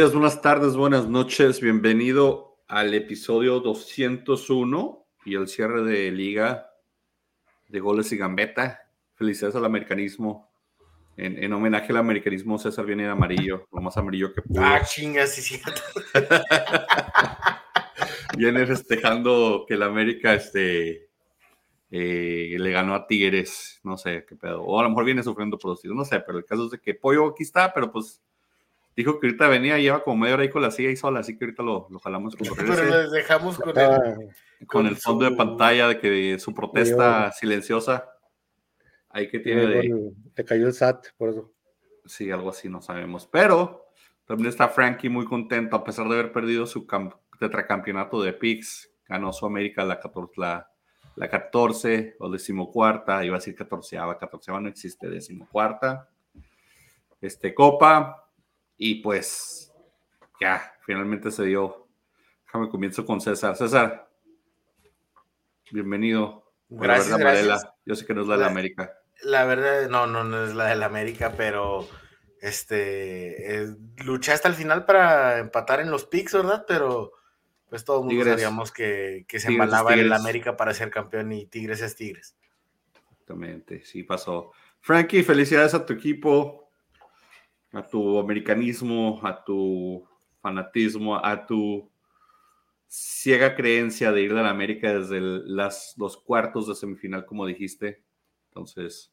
días, buenas tardes, buenas noches. Bienvenido al episodio 201 y el cierre de liga de goles y gambeta. Felicidades al americanismo. En, homenaje al americanismo, César viene de amarillo, lo más amarillo que pudo. Ah, chingas, sí, cierto. viene festejando que el América este, eh, le ganó a Tigres, no sé qué pedo. O a lo mejor viene sufriendo por los no sé, pero el caso es de que Pollo aquí está, pero pues Dijo que ahorita venía, lleva como media hora ahí con la silla y sola, así que ahorita lo, lo jalamos con Pero les dejamos con, el, con, el fondo de pantalla de que su protesta silenciosa. Ahí que tiene de. Te cayó el SAT, por eso. Sí, algo así, no sabemos. Pero también está Frankie muy contento, a pesar de haber perdido su tetracampeonato de PIX. Ganó su América la 14, la, la 14 o decimocuarta, iba a decir 14, 14 no existe, decimocuarta. Este, Copa, y pues ya, finalmente se dio. Déjame comienzo con César. César, bienvenido. Gracias, gracias. Yo sé que no es la, de América. La verdad, no, no, no es la de la América, pero este luché hasta el final para empatar en los picks, ¿verdad? Pero pues todo el mundo sabíamos que, que se embalaba en el América para ser campeón y Tigres es Tigres. Exactamente, sí pasó. Frankie, felicidades a tu equipo a tu americanismo, a tu fanatismo, a tu ciega creencia de ir de la América desde las, los cuartos de semifinal, como dijiste. Entonces,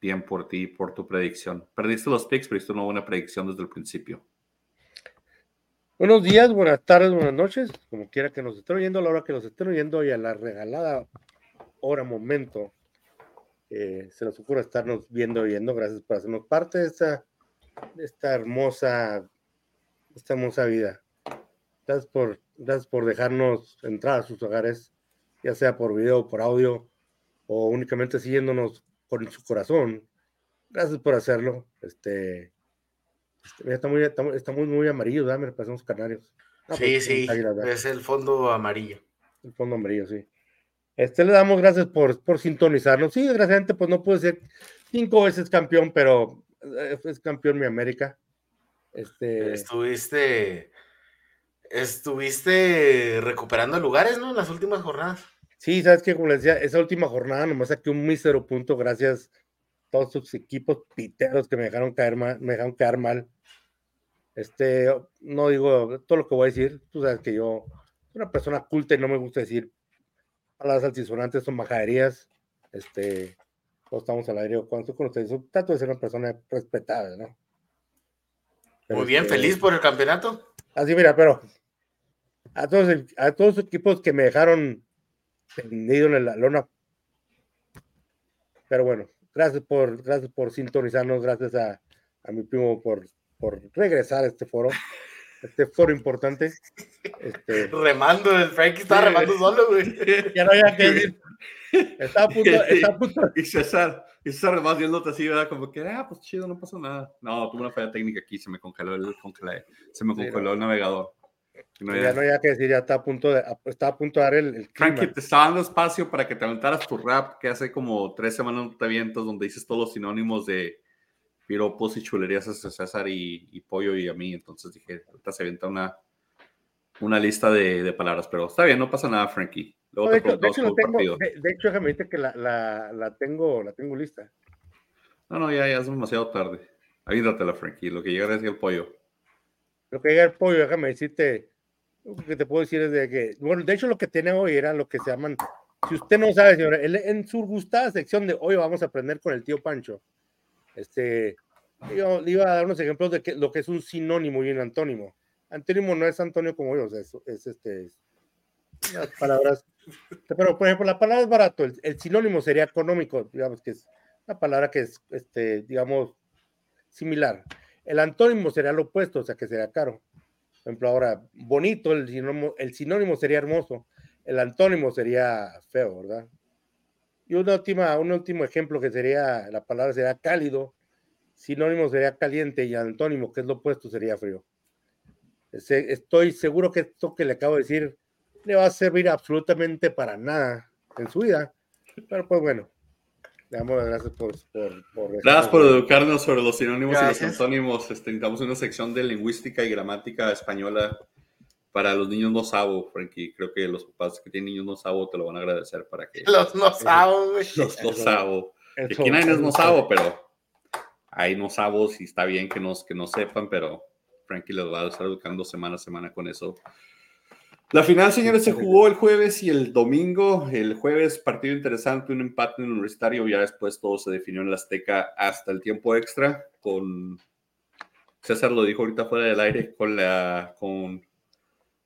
bien por ti, por tu predicción. Perdiste los picks, pero hiciste una buena predicción desde el principio. Buenos días, buenas tardes, buenas noches, como quiera que nos estén oyendo, a la hora que nos estén oyendo y a la regalada hora, momento se nos ocurre estarnos viendo viendo. Gracias por hacernos parte de esta, esta hermosa, esta hermosa vida. Gracias por, gracias por dejarnos entrar a sus hogares, ya sea por video, por audio o únicamente siguiéndonos con su corazón. Gracias por hacerlo. Este, este está muy, está, muy, muy amarillo, ¿verdad? Me canarios. sí, sí, es el fondo amarillo. El fondo amarillo, sí. Este, le damos gracias por, por sintonizarnos. Sí, desgraciadamente, pues no puede ser cinco veces campeón, pero eh, es campeón mi América. Este... Estuviste, estuviste recuperando lugares, ¿no? En las últimas jornadas. Sí, sabes que como les decía, esa última jornada nomás saqué un mísero punto gracias a todos sus equipos piteros que me dejaron caer mal, me dejaron caer mal. Este, no digo todo lo que voy a decir, tú sabes que yo soy una persona culta y no me gusta decir palabras altisonantes son majaderías. Este, todos estamos al aire cuando tú conoces, trato de ser una persona respetada, ¿no? Muy bien, este, feliz por el campeonato. Así, mira, pero a todos, a todos los equipos que me dejaron tendido en la lona. Pero bueno, gracias por, gracias por sintonizarnos, gracias a, a mi primo por, por regresar a este foro este foro importante. Este, remando, el Frankie está remando solo, güey. Ya no había que decir. Está a punto, está a punto. Y César, y César más viéndote así, ¿verdad? Como que, ah, pues chido, no pasó nada. No, tuve una falla técnica aquí, se me congeló el, se me congeló el navegador. ya, no había que decir, ya está a punto de, está a punto de dar el, el Frankie, te estaba dando espacio para que te aventaras tu rap, que hace como tres semanas no te avientas, donde dices todos los sinónimos de piropos y chulerías a César y, Pollo y a mí. Entonces dije, ahorita se avienta una, una lista de, palabras, pero está bien, no pasa nada, Frankie. Luego de, hecho, de, hecho, tengo, de, hecho, déjame decirte que la, la, la, tengo, la tengo lista. No, no, ya, ya es demasiado tarde. Avídatela, Frankie. Lo que llega es el pollo. Lo que llega el pollo, déjame decirte, lo que te puedo decir es de que, bueno, de hecho lo que tiene hoy era lo que se llaman, si usted no sabe, señora, en su gustada sección de hoy vamos a aprender con el tío Pancho este, yo le iba a dar unos ejemplos de que, lo que es un sinónimo y un antónimo. Antónimo no es Antonio como yo, es, es este, las palabras. Pero, por ejemplo, la palabra es barato, el, sinónimo sería económico, digamos que es una palabra que es, este, digamos, similar. El antónimo sería lo opuesto, o sea, que sería caro. Por ejemplo, ahora, bonito, el sinónimo, el sinónimo sería hermoso, el antónimo sería feo, ¿verdad? Y una última, un último ejemplo que sería, la palabra sería cálido, sinónimo sería caliente y antónimo, que es lo opuesto, sería frío. Estoy seguro que esto que le acabo de decir le va a servir absolutamente para nada en su vida, pero pues bueno, damos las gracias por, por, Gracias por educarnos sobre los sinónimos y los antónimos. Este, necesitamos una sección de lingüística y gramática española para los niños no sabo, Frankie. Creo que los papás que tienen niños no sabo te lo van a agradecer para que. Los no sabo, güey. Los no sabo. Aquí nadie es no sabo, pero hay no sabos y está bien que, nos, que no sepan, pero Frankie les va a estar educando semana a semana con eso. La final, señores, se jugó el jueves y el domingo. El jueves, partido interesante, un empate en el universitario. Ya después todo se definió en la Azteca hasta el tiempo extra. Con César lo dijo ahorita fuera del aire, con la con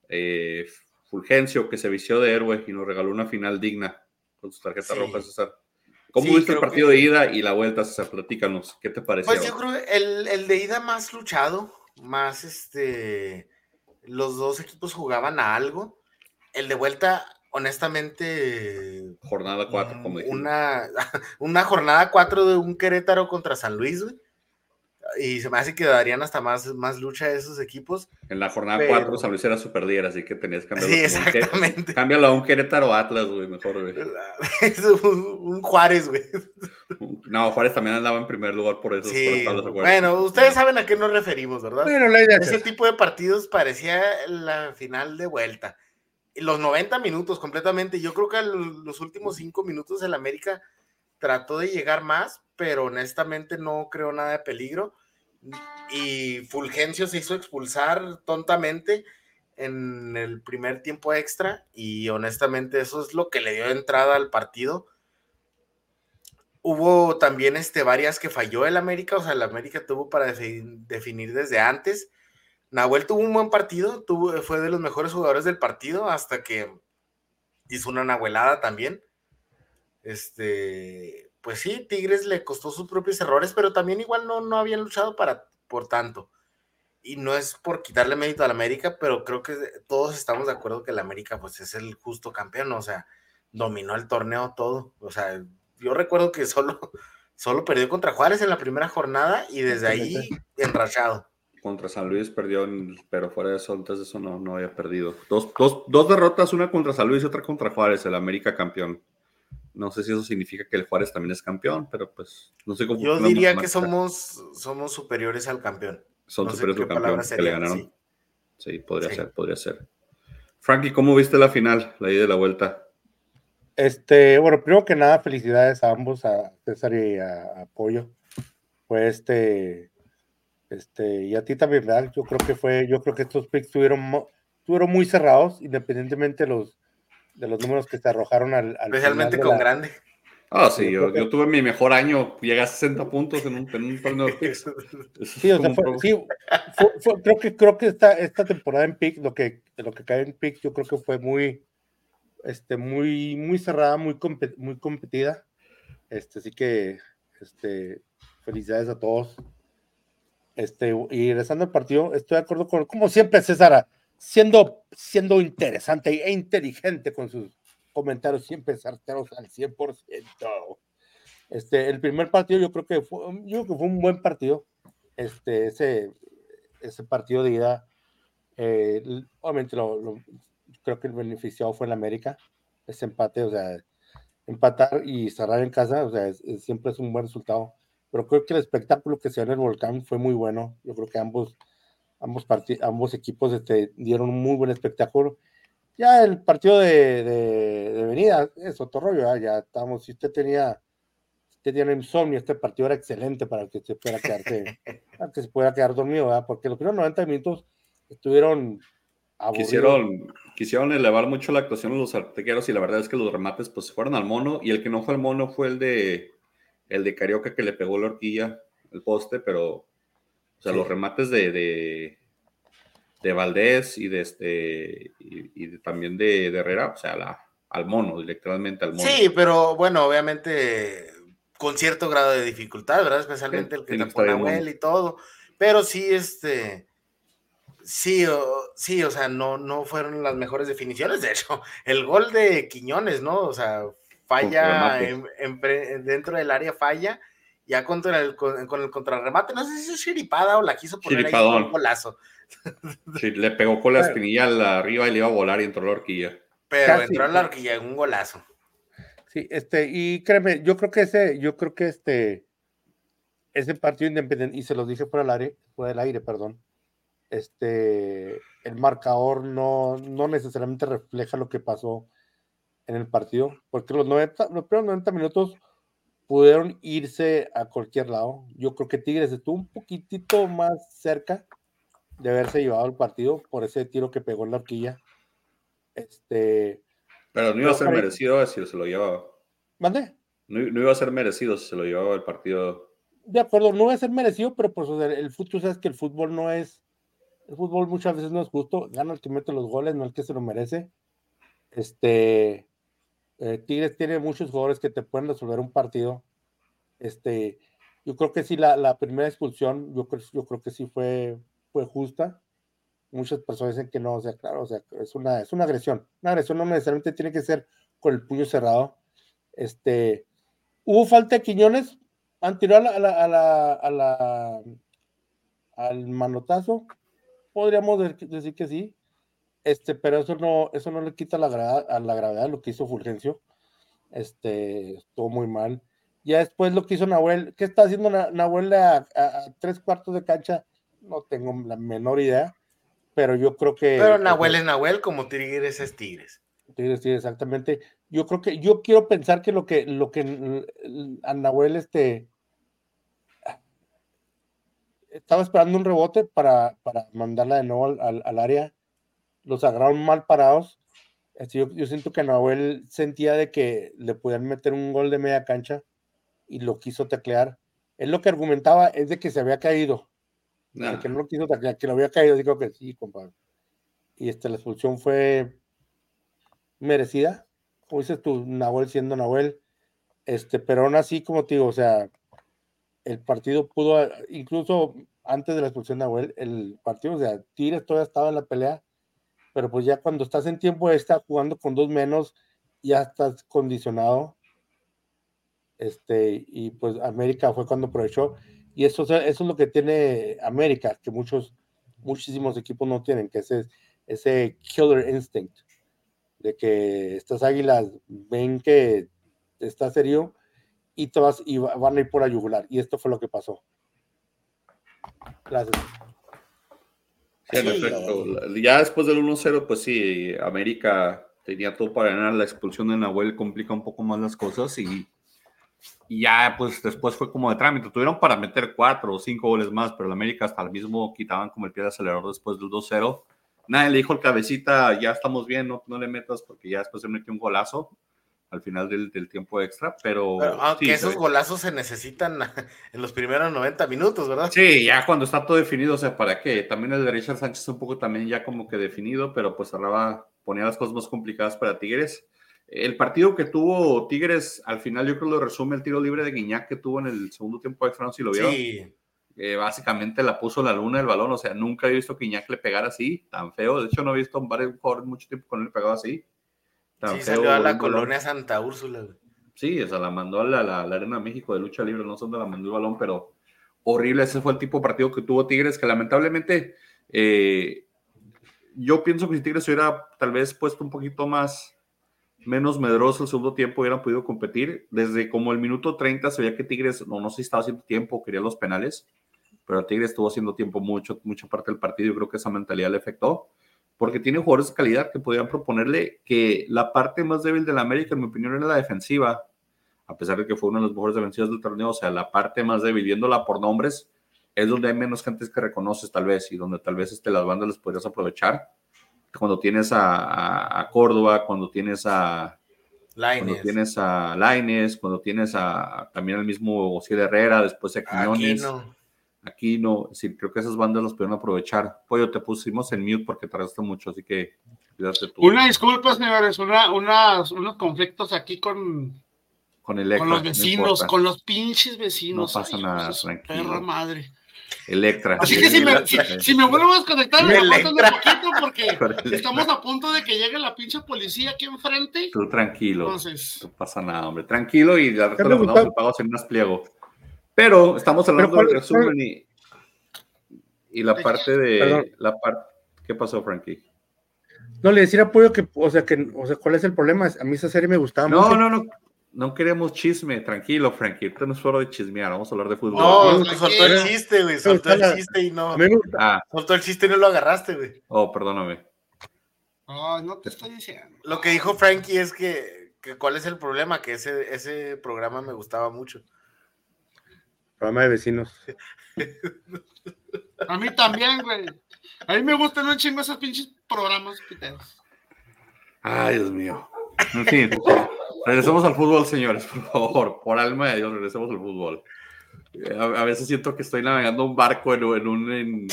eh, Fulgencio, que se vició de héroe y nos regaló una final digna con su tarjeta roja, César. ¿Cómo viste el partido de ida y la vuelta, César? Platícanos, ¿qué te pareció? Pues yo creo el, el de ida más luchado, más este los dos equipos jugaban a algo. El de vuelta, honestamente. Jornada 4, como Una, una jornada 4 de un Querétaro contra San Luis, güey y se me hace que darían hasta más, más lucha a esos equipos. En la jornada 4 San Luis era super así que tenías que cambiarlo. Sí, exactamente. cámbialo a un Querétaro Atlas, güey, mejor, güey. Es un, Juárez, güey. No, Juárez también andaba en primer lugar por eso. Sí. bueno, ustedes saben a qué nos referimos, ¿verdad? Bueno, la idea Ese tipo de partidos parecía la final de vuelta. Los 90 minutos completamente. Yo creo que los últimos 5 minutos el América trató de llegar más, pero honestamente no creo nada de peligro y Fulgencio se hizo expulsar tontamente en el primer tiempo extra y honestamente eso es lo que le dio entrada al partido. Hubo también este, varias que falló el América, o sea, el América tuvo para definir desde antes. Nahuel tuvo un buen partido, tuvo, fue de los mejores jugadores del partido hasta que hizo una nahuelada también. Este, pues sí, Tigres le costó sus propios errores, pero también igual no, no habían luchado para, por tanto. Y no es por quitarle mérito al América, pero creo que todos estamos de acuerdo que el América pues es el justo campeón, o sea, dominó el torneo todo. O sea, yo recuerdo que solo, solo perdió contra Juárez en la primera jornada y desde ahí enrachado. Contra San Luis perdió, pero fuera de eso, antes de eso no, no había perdido. Dos, dos, dos derrotas, una contra San Luis y otra contra Juárez, el América campeón. No sé si eso significa que el Juárez también es campeón, pero pues no sé cómo. Yo diría que somos, somos superiores al campeón. Son superiores al campeón que le ganaron. Sí, podría ser, podría ser. Frankie, ¿cómo viste la final, la ida de la vuelta? Este, bueno, primero que nada, felicidades a ambos, a César y a, Pollo. Fue este, este, y a ti también, ¿verdad? Yo creo que fue, yo creo que estos picks estuvieron, estuvieron muy cerrados, independientemente de los, de los números que se arrojaron al. Especialmente con grande. Ah, sí, yo, yo, tuve mi mejor año, llegué a 60 puntos en un, en un torneo de picks. Sí, o sea, fue, sí creo que, creo que esta, esta temporada en picks, lo que, lo que cae en picks, yo creo que fue muy, este, muy, muy cerrada, muy, muy competida. Este, así que, este, felicidades a todos. Este, y regresando al partido, estoy de acuerdo con, como siempre, César, siendo, siendo interesante e inteligente con sus comentarios siempre certeros al 100%. Este, el primer partido yo creo que fue, yo creo que fue un buen partido. Este, ese, ese partido de ida, eh, obviamente lo, creo que el beneficiado fue el América. Ese empate, o sea, empatar y cerrar en casa, o sea, siempre es un buen resultado. Pero creo que el espectáculo que se dio en el volcán fue muy bueno. Yo creo que ambos ambos, ambos equipos este, dieron un muy buen espectáculo. Ya el partido de, de, venida es otro rollo, ya estamos, si usted tenía, usted tiene insomnio, este partido era excelente para que se pueda quedarse, para que se pueda quedar dormido, porque los primeros 90 minutos estuvieron Quisieron, quisieron elevar mucho la actuación de los artequeros y la verdad es que los remates pues fueron al mono y el que no fue al mono fue el de el de Carioca que le pegó la horquilla, el poste, pero o sea, los remates de, de, de, Valdés y de este y, también de, Herrera, o sea, la, al mono, literalmente al mono. Sí, pero bueno, obviamente con cierto grado de dificultad, ¿verdad? Especialmente el que te pone Nahuel y todo. Pero sí, este. Sí, sí, o sea, no, no fueron las mejores definiciones. De hecho, el gol de Quiñones, ¿no? O sea, falla dentro del área, falla ya contra el, con, el contrarremate, no sé si es chiripada o la quiso poner ahí un golazo. Sí, le pegó con la espinilla arriba y le iba a volar y entró la horquilla. Pero entró en la horquilla, un golazo. Sí, este, y créeme, yo creo que ese, yo creo que este, ese partido independiente, y se lo dije por el aire, por el aire, perdón, este, el marcador no, no necesariamente refleja lo que pasó en el partido, porque los, 90, los primeros 90 minutos pudieron irse a cualquier lado. Yo creo que Tigres estuvo un poquitito más cerca de haberse llevado el partido por ese tiro que pegó en la horquilla. Este, pero no iba a ser merecido si se lo llevaba. ¿Mande? No, iba a ser merecido si se lo llevaba el partido. De acuerdo, no iba a ser merecido, pero pues el fútbol, sabes que el fútbol no es, el fútbol muchas veces no es justo, gana el que mete los goles, no el que se lo merece. Este, eh, Tigres tiene muchos jugadores que te pueden resolver un partido. Este, yo creo que sí, la, primera expulsión, yo creo, que sí fue, fue justa muchas personas dicen que no, o sea, claro, o sea, es una, es una agresión. Una agresión no necesariamente tiene que ser con el puño cerrado. Este, hubo falta de Quiñones, han tirado a la, a la, a la, al manotazo, podríamos decir que sí, este, pero eso no, eso no le quita la gravedad, a la gravedad lo que hizo Fulgencio. Este, estuvo muy mal. Ya después lo que hizo Nahuel, ¿qué está haciendo Nahuel a tres cuartos de cancha? No tengo la menor idea pero yo creo que. Pero Nahuel es Nahuel, como Tigres es Tigres. Tigres, Tigres, exactamente. Yo creo que, yo quiero pensar que lo que, lo que a Nahuel este estaba esperando un rebote para, para mandarla de nuevo al, al, área. Los agarraron mal parados. Este, yo, yo, siento que Nahuel sentía de que le podían meter un gol de media cancha y lo quiso teclear. Él lo que argumentaba es de que se había caído que no lo quiso que lo había caído, digo que sí, compadre. Y este, la expulsión fue merecida, como dices tú, Nahuel siendo Nahuel, este, pero aún así, como te digo, o sea, el partido pudo, incluso antes de la expulsión de Nahuel, el partido, o sea, Tigres todavía estaba en la pelea, pero pues ya cuando estás en tiempo estar jugando con dos menos, ya estás condicionado. Este, y pues América fue cuando aprovechó. Y eso, eso es lo que tiene América, que muchos, muchísimos equipos no tienen, que ese, ese killer instinct, de que estas águilas ven que está serio y, todas, y van a ir por a yugular. Y esto fue lo que pasó. Gracias. Ya después del 1-0, pues sí, América tenía todo para ganar. La expulsión de Nahuel complica un poco más las cosas y y ya, pues después fue como de trámite. Tuvieron para meter cuatro o cinco goles más, pero el América hasta el mismo quitaban como el pie de acelerador después del 2-0. Nadie le dijo al cabecita, ya estamos bien, no, no le metas porque ya después se metió un golazo al final del, del tiempo extra, pero... aunque esos golazos se necesitan en los primeros 90 minutos, ¿verdad? Sí, ya cuando está todo definido, o sea, ¿para qué? También el de Richard Sánchez un poco también ya como que definido, pero pues cerraba, ponía las cosas más complicadas para Tigres. El partido que tuvo Tigres, al final yo creo que lo resume el tiro libre de Guiñac que tuvo en el segundo tiempo de Francia, si lo vieron. Sí. básicamente la puso la luna el balón, o sea, nunca he visto que Guiñac le pegara así, tan feo. De hecho, no he visto varios jugadores mucho tiempo con él pegado así. Tan sí, salió a la colonia Santa Úrsula. Sí, o sea, la mandó a la, la, Arena México de lucha libre, no sé dónde la mandó el balón, pero horrible. Ese fue el tipo de partido que tuvo Tigres, que lamentablemente eh, yo pienso que si Tigres hubiera tal vez puesto un poquito más menos medroso el segundo tiempo hubieran podido competir. Desde como el minuto 30 se veía que Tigres, no, no sé si estaba haciendo tiempo, quería los penales, pero Tigres estuvo haciendo tiempo mucho, mucha parte del partido. Yo creo que esa mentalidad le afectó, porque tiene jugadores de calidad que podían proponerle que la parte más débil de la América, en mi opinión, era la defensiva, a pesar de que fue una de las mejores defensivas del torneo. O sea, la parte más débil, viéndola por nombres, es donde hay menos gente que reconoces, tal vez, y donde tal vez este, las bandas les podrías aprovechar cuando tienes a, Córdoba, cuando tienes a Laines. cuando tienes a Laines, cuando tienes a también al mismo Ociel Herrera, después a Quiñones. Aquí no, sí, creo que esas bandas las pueden aprovechar. Pollo, te pusimos en mute porque tardaste mucho, así que cuídate tú. Una disculpa, señores, una, unos conflictos aquí con, con, el con los vecinos, con los pinches vecinos. No pasa nada, tranquilo. Perra madre. Electra. Así que si me, si, me vuelvo a desconectar, me un poquito porque estamos a punto de que llegue la pinche policía aquí enfrente. Tú tranquilo. Entonces. No pasa nada, hombre. Tranquilo y la resto le mandamos el pago sin más pliego. Pero estamos hablando del resumen y, y la parte de. la parte ¿Qué pasó, Frankie? No, le decía apoyo que, o sea, que, o sea, ¿cuál es el problema? A mí esa serie me gustaba no, mucho. No, no, no. no queremos chisme, tranquilo, Frankie. Esto no es foro de chismear, vamos a hablar de fútbol. No, soltó el chiste, güey. Soltó el chiste y no. Ah. Soltó el chiste y no lo agarraste, güey. Oh, perdóname. Oh, no te estoy diciendo. Lo que dijo Frankie es que, que cuál es el problema, que ese, ese programa me gustaba mucho. Programa de vecinos. A mí también, güey. A mí me gustan un chingo esos pinches programas piteros. Ay, Dios mío. En fin, regresemos al fútbol, señores, por favor. Por alma de Dios, regresemos al fútbol. A, veces siento que estoy navegando un barco en, un, en,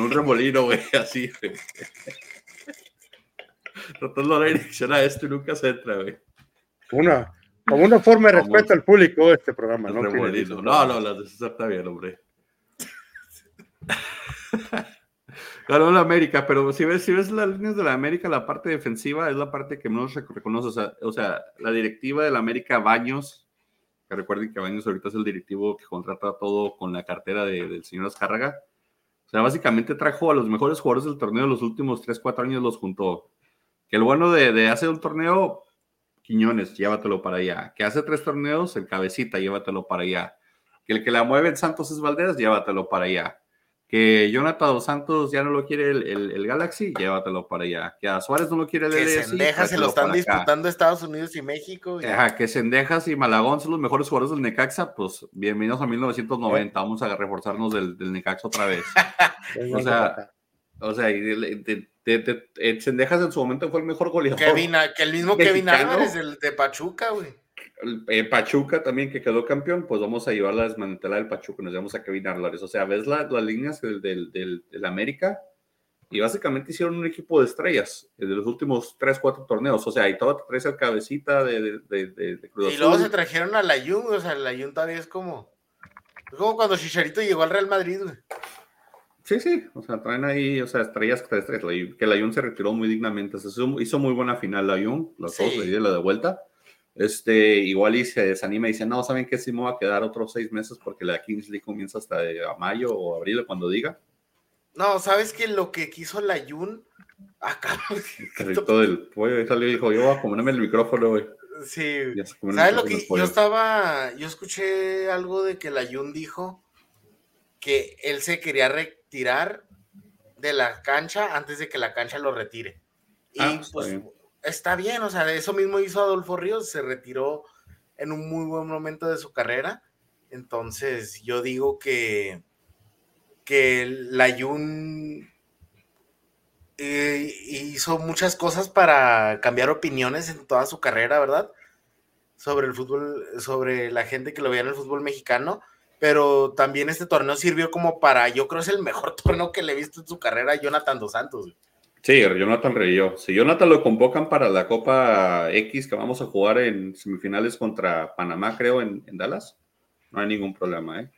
un remolino, güey, así, güey. Tratando la dirección a esto y nunca se entra, güey. Una, como una forma de respeto al público este programa, ¿no? No, no, la está bien, hombre. Ganó la América, pero si ves, si ves las líneas de la América, la parte defensiva es la parte que menos reconoce. O sea, o sea, la directiva de la América, Baños, que recuerden que Baños ahorita es el directivo que contrata todo con la cartera del señor Azcárraga. O sea, básicamente trajo a los mejores jugadores del torneo de los últimos 3, 4 años, los juntó. Que el bueno de, de hace un torneo, Quiñones, llévatelo para allá. Que hace tres torneos, el Cabecita, llévatelo para allá. Que el que la mueve en Santos es Valdés, llévatelo para allá que Jonathan Dos Santos ya no lo quiere el, Galaxy, llévatelo para allá. Que a Suárez no lo quiere el Que Sendejas se lo están disputando Estados Unidos y México. Ajá, que Sendejas y Malagón son los mejores jugadores del Necaxa, pues bienvenidos a 1990, vamos a reforzarnos del, Necaxa otra vez. o sea, o sea, Sendejas en su momento fue el mejor goleador. que el mismo Kevin Álvarez, el de Pachuca, güey. Pachuca también que quedó campeón, pues vamos a llevar a desmantelar el Pachuca, nos llevamos a Kevin Álvarez. O sea, ves las líneas del, del, América y básicamente hicieron un equipo de estrellas de los últimos 3, 4 torneos. O sea, y todo traes el cabecita de, de, Cruz Y luego se trajeron a la Jun, o sea, la Jun todavía es como, es como cuando Chicharito llegó al Real Madrid, güey. Sí, sí, o sea, traen ahí, o sea, estrellas, estrellas que la Jun se retiró muy dignamente, hizo, muy buena final la Jun, los dos le la de vuelta este, igual y se desanima y dice, no, ¿saben qué? Sí me va a quedar otros seis meses porque la Kings League comienza hasta a mayo o abril, cuando diga. No, ¿sabes que lo que quiso la Jun? Acá. todo el pollo salió y dijo, yo voy a comerme el micrófono, güey. Sí. ¿Sabes lo que yo estaba, yo escuché algo de que la Jun dijo que él se quería retirar de la cancha antes de que la cancha lo retire. Y ah, pues, está bien, o sea, eso mismo hizo Adolfo Ríos, se retiró en un muy buen momento de su carrera. Entonces, yo digo que, que la Jun eh, hizo muchas cosas para cambiar opiniones en toda su carrera, ¿verdad? Sobre el fútbol, sobre la gente que lo veía en el fútbol mexicano. Pero también este torneo sirvió como para, yo creo es el mejor torneo que le he visto en su carrera a Jonathan Dos Santos. Sí, Jonathan Reyó. Si Jonathan lo convocan para la Copa X que vamos a jugar en semifinales contra Panamá, creo, en, Dallas, no hay ningún problema, ¿eh?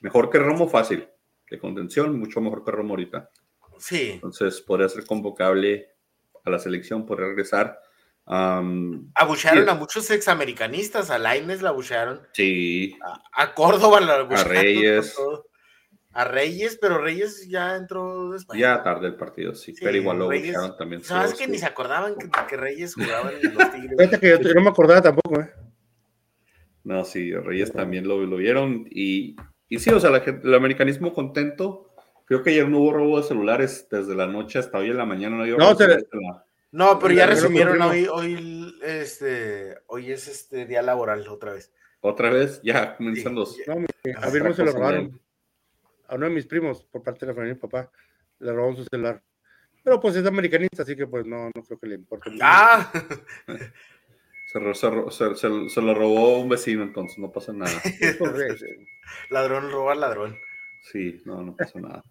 Mejor que Romo fácil, de contención, mucho mejor que Romo ahorita. Sí. Entonces podría ser convocable a la selección, podría regresar. Abuchearon a muchos examericanistas, a Laines la abuchearon. Sí. A, Córdoba la abuchearon. A Reyes a Reyes, pero Reyes ya entró después. Ya tarde el partido, sí, pero igual lo buscaron también. ¿Sabes que ni se acordaban que, Reyes jugaba en los Tigres? Fíjate que yo, no me acordaba tampoco, ¿eh? No, sí, Reyes también lo, lo vieron y, y, sí, o sea, el americanismo contento. Creo que ayer no hubo robo de celulares desde la noche hasta hoy en la mañana. No, no, no pero ya resumieron hoy, hoy, este, hoy es este día laboral otra vez. Otra vez, ya comienzan los. No, a ver, no se lo robaron a uno de mis primos, por parte de la familia de mi papá, le robó su celular. Pero pues es americanista, así que pues no, no creo que le importe. ¡Ah! Se, se, lo robó un vecino, entonces no pasa nada. ladrón roba ladrón. Sí, no, no pasa nada.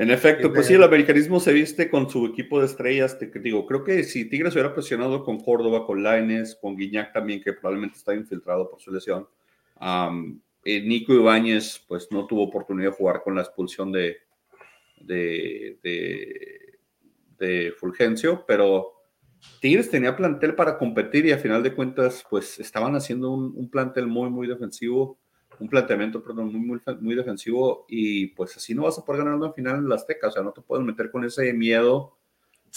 En efecto, pues sí, el americanismo se viste con su equipo de estrellas. Te, digo, creo que si Tigres hubiera presionado con Córdoba, con Laines, con Guiñac también, que probablemente está infiltrado por su lesión, eh, Nico Ibáñez pues no tuvo oportunidad de jugar con la expulsión de, de, de, Fulgencio, pero Tigres tenía plantel para competir y a final de cuentas pues estaban haciendo un, plantel muy, muy defensivo, un planteamiento, perdón, muy, muy, muy, defensivo y pues así no vas a poder ganar una final en la Azteca, o sea, no te puedes meter con ese miedo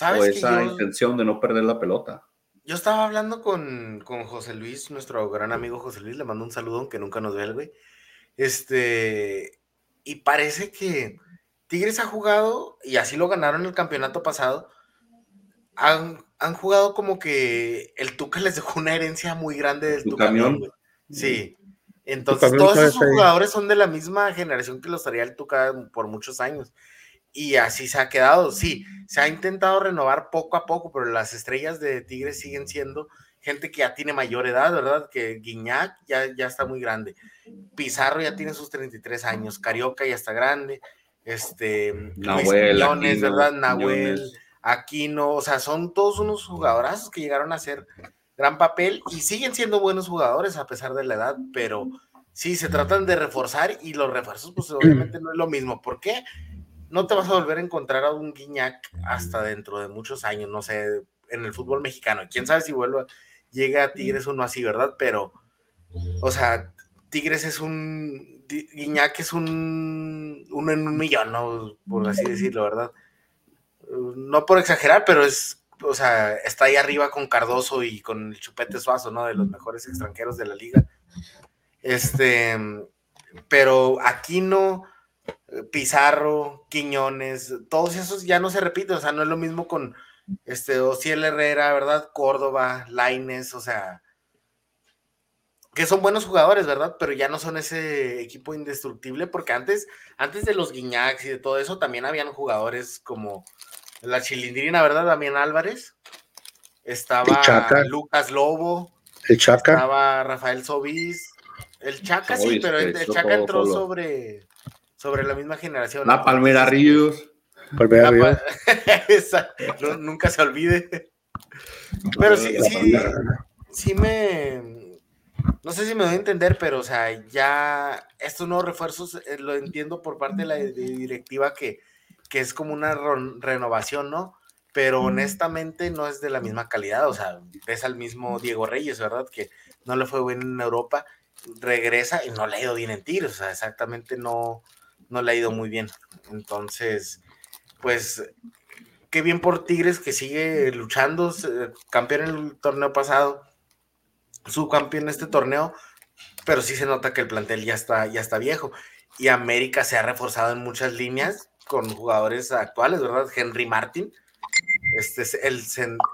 o esa intención de no perder la pelota. yo estaba hablando con, con, José Luis, nuestro gran amigo José Luis, le mando un saludo, aunque nunca nos ve el güey. Este, y parece que Tigres ha jugado, y así lo ganaron el campeonato pasado, han, han jugado como que el Tuca les dejó una herencia muy grande del Tuca. Sí. Entonces, todos esos jugadores son de la misma generación que los traía el Tuca por muchos años. Y así se ha quedado. Sí, se ha intentado renovar poco a poco, pero las estrellas de Tigres siguen siendo gente que ya tiene mayor edad, ¿verdad? Que Guiñac ya, ya está muy grande. Pizarro ya tiene sus 33 años. Carioca ya está grande. Este, Nahuel, ¿verdad? Nahuel, Aquino, o sea, son todos unos jugadorazos que llegaron a hacer gran papel y siguen siendo buenos jugadores a pesar de la edad, pero sí, se tratan de reforzar y los refuerzos, pues obviamente no es lo mismo. ¿Por qué? No te vas a volver a encontrar a un Guiñac hasta dentro de muchos años, no sé, en el fútbol mexicano. Quién sabe si vuelva, llega a Tigres o no así, ¿verdad? Pero, o sea, Tigres es un, Guiñac es un, uno en un millón, ¿no? Por así decirlo, ¿verdad? No por exagerar, pero es o sea, está ahí arriba con Cardoso y con el Chupete Suazo, ¿no? De los mejores extranjeros de la liga. Este, pero Aquino, Pizarro, Quiñones, todos esos ya no se repiten, o sea, no es lo mismo con este Ociel Herrera, ¿verdad? Córdoba, Laines, o sea, que son buenos jugadores, ¿verdad? Pero ya no son ese equipo indestructible, porque antes, antes de los Guiñacs y de todo eso, también habían jugadores como la chilindrina, ¿verdad? Damián Álvarez. Estaba Lucas Lobo. El Chaca. Estaba Rafael Sobis. El Chaca sí, pero el, Chaca entró sobre, sobre la misma generación. La Palmera Ríos. Palmera Ríos. nunca se olvide. Pero sí, sí, sí me. No sé si me doy a entender, pero o sea, ya estos nuevos refuerzos eh, lo entiendo por parte de la directiva que que es como una renovación, ¿no? Pero honestamente no es de la misma calidad, o sea, ves al mismo Diego Reyes, ¿verdad? Que no le fue bien en Europa, regresa y no le ha ido bien en tiros, o sea, exactamente no, no le ha ido muy bien. Entonces, pues, qué bien por Tigres que sigue luchando, campeón en el torneo pasado, subcampeón en este torneo, pero sí se nota que el plantel ya está, ya está viejo. Y América se ha reforzado en muchas líneas, con jugadores actuales, ¿verdad? Henry Martin, este es el,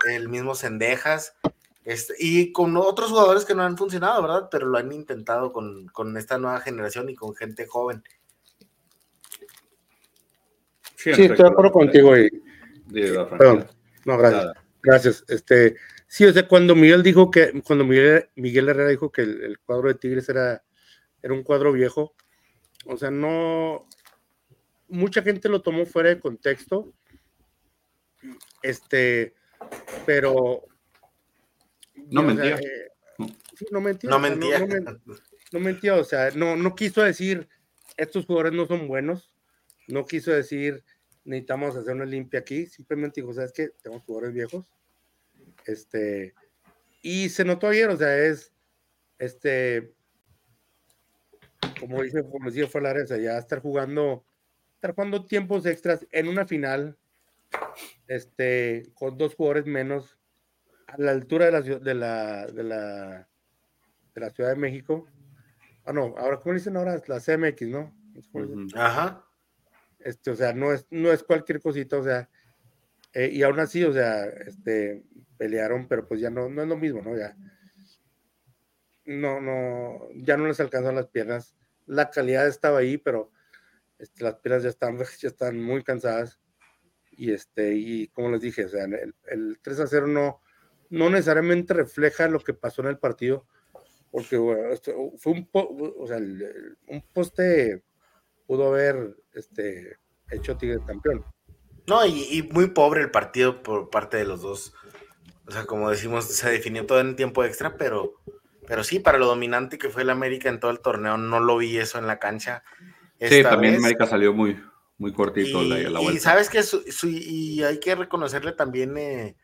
el mismo Sendejas, este, y con otros jugadores que no han funcionado, ¿verdad? Pero lo han intentado con, esta nueva generación y con gente joven. Sí, estoy de acuerdo contigo. Y, perdón, no, gracias. Gracias. Este, sí, o sea, cuando Miguel dijo que, cuando Miguel, Miguel Herrera dijo que el, el, cuadro de Tigres era, era un cuadro viejo, o sea, no, mucha gente lo tomó fuera de contexto. Este, pero. No mentía. Eh, no mentía. No mentía. No, mentía, o sea, no, no quiso decir estos jugadores no son buenos. No quiso decir necesitamos hacer una limpia aquí. Simplemente dijo, ¿sabes qué? Tenemos jugadores viejos. Este, y se notó ayer, o sea, es este, como dice, como decía sea, ya estar jugando estar jugando tiempos extras en una final, este, con dos jugadores menos, a la altura de la, de la, de la, de la Ciudad de México. Ah, no, ahora, ¿cómo dicen ahora? La CMX, ¿no? Ajá. Este, o sea, no es, no es cualquier cosita, o sea, eh, y aún así, o sea, este, pelearon, pero pues ya no, no es lo mismo, ¿no? Ya, no, no, ya no les alcanzan las piernas. La calidad estaba ahí, pero este, las piernas ya están, ya están muy cansadas. Y, este, y como les dije, o sea, el, el 3 a 0 no, no necesariamente refleja lo que pasó en el partido, porque este, fue un, o sea, un poste pudo haber este, hecho Tigre campeón. No, y, muy pobre el partido por parte de los dos. O sea, como decimos, se definió todo en tiempo extra, pero, pero sí, para lo dominante que fue el América en todo el torneo, no lo vi eso en la cancha sí, también América salió muy, muy cortito y, la, vuelta. Y sabes que y hay que reconocerle también, eh,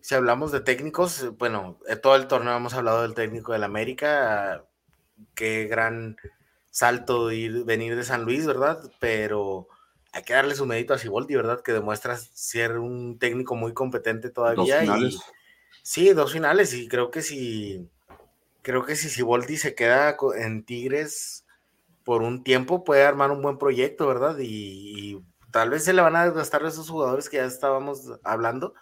si hablamos de técnicos, bueno, todo el torneo hemos hablado del técnico del América, qué gran salto ir, venir de San Luis, ¿verdad? Pero hay que darle su mérito a Siboldi, ¿verdad? Que demuestra ser un técnico muy competente todavía. Y, Sí, dos finales y creo que si creo que si Siboldi se queda en Tigres por un tiempo puede armar un buen proyecto, ¿verdad? Y, tal vez se le van a desgastar esos jugadores que ya estábamos hablando,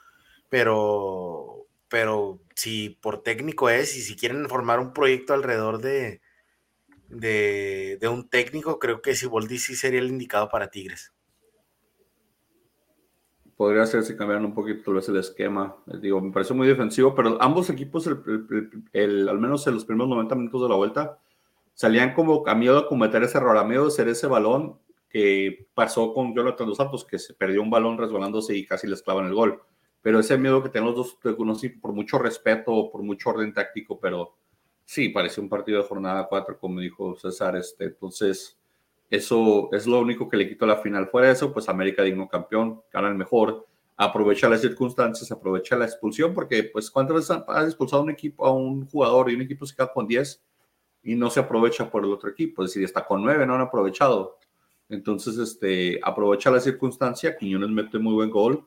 pero pero si por técnico es y si quieren formar un proyecto alrededor de, de, un técnico, creo que Siboldi sí sería el indicado para Tigres podría ser si cambiaran un poquito tal vez el esquema. Eh, digo, me parece muy defensivo, pero ambos equipos, el, al menos en los primeros 90 minutos de la vuelta, salían como a miedo de cometer ese error, a miedo de ser ese balón que pasó con Jonathan Dos Santos, que se perdió un balón resbalándose y casi les clavan el gol. Pero ese miedo que tienen los dos, no sé, por mucho respeto, por mucho orden táctico, pero sí, pareció un partido de jornada 4, como dijo César. Este, entonces, eso es lo único que le quitó la final. Fuera eso, pues América digno campeón, gana el mejor, aprovecha las circunstancias, aprovecha la expulsión, porque pues cuántas veces has expulsado un equipo a un jugador y un equipo se queda con 10 y no se aprovecha por el otro equipo, es decir, está con 9, no han aprovechado. Entonces, este, aprovecha la circunstancia, Quiñones mete muy buen gol,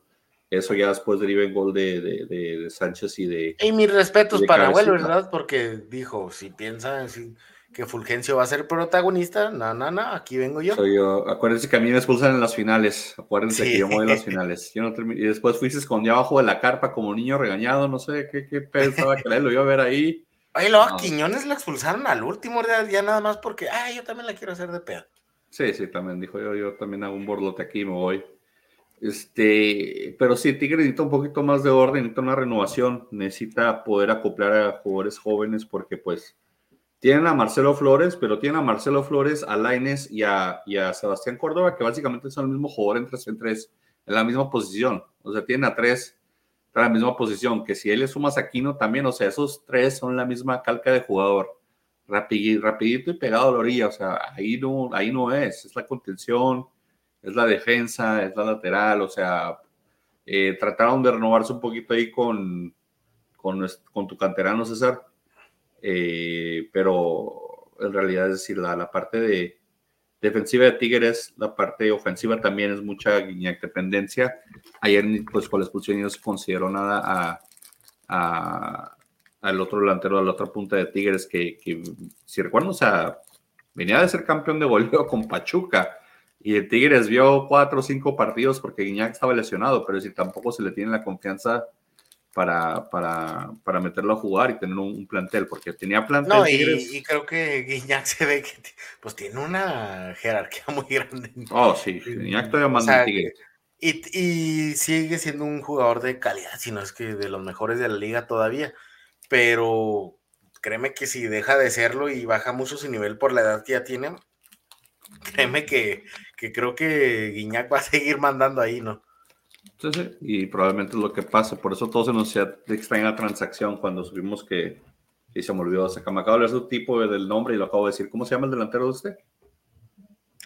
eso ya después deriva en gol de, de, Sánchez y de... Y mis respetos para Abuelo, ¿verdad? Porque dijo, si piensa, si que Fulgencio va a ser protagonista. No, no, no, aquí vengo yo. Soy yo. Acuérdense que a mí me expulsan en las finales. Acuérdense que yo voy en las finales. y después fuiste escondido abajo de la carpa como niño regañado. No sé qué, qué pensaba que lo iba a ver ahí. Oye, luego a Quiñones lo expulsaron al último día, ya nada más porque, ah, yo también la quiero hacer de pedo. Sí, sí, también dijo yo, yo también hago un borlote aquí y me voy. Este, pero sí, Tigre necesita un poquito más de orden, necesita una renovación, necesita poder acoplar a jugadores jóvenes porque pues tienen a Marcelo Flores, pero tienen a Marcelo Flores, a Laines y a, Sebastián Córdoba, que básicamente son el mismo jugador en tres en tres, en la misma posición. O sea, tienen a tres en la misma posición, que si él le sumas a también, o sea, esos tres son la misma calca de jugador. Rapidito, y pegado a la orilla, o sea, ahí no, ahí no es, es la contención, es la defensa, es la lateral, o sea, eh, trataron de renovarse un poquito ahí con, con, con tu canterano, César eh, pero en realidad es decir, la, parte de defensiva de Tigres, la parte ofensiva también es mucha dependencia. Ayer, pues con la expulsión no se consideró nada a, al otro delantero, a la otra punta de Tigres, que, si recuerdan, o sea, venía de ser campeón de goleo con Pachuca. Y el Tigres vio cuatro o cinco partidos porque Guiñac estaba lesionado, pero si tampoco se le tiene la confianza para, para, para meterlo a jugar y tener un, plantel, porque tenía plantel. No, y, creo que Guiñac se ve que pues tiene una jerarquía muy grande. Oh, sí, Guiñac todavía manda Y, y sigue siendo un jugador de calidad, si no es que de los mejores de la liga todavía. Pero créeme que si deja de serlo y baja mucho su nivel por la edad que ya tiene, créeme que, que creo que Guiñac va a seguir mandando ahí, ¿no? Sí, sí, y probablemente es lo que pasa. Por eso todo se nos extraña la transacción cuando supimos que, y se me olvidó, se me acabo de su tipo del nombre y lo acabo de decir. ¿Cómo se llama el delantero de usted?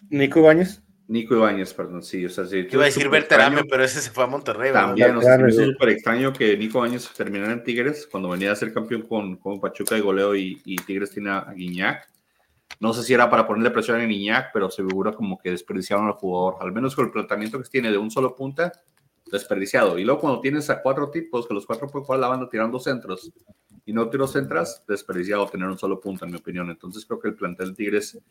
Nico Ibáñez. Nico Ibáñez, perdón, sí. O sea, sí Iba a decir Berterame, pero ese se fue a Monterrey. También, o sea, me hizo súper extraño que Nico Ibáñez terminara en Tigres cuando venía a ser campeón con, con Pachuca y goleo y, y Tigres tiene a Guiñac. No sé si era para ponerle presión a Guiñac, pero seguro como que desperdiciaron al jugador, al menos con el planteamiento que tiene de un solo punta desperdiciado. Y luego cuando tienes a cuatro tipos, que los cuatro pueden jugar la banda tirando centros y no tiros centras, desperdiciado tener un solo punto, en mi opinión. Entonces creo que el plantel de Tigres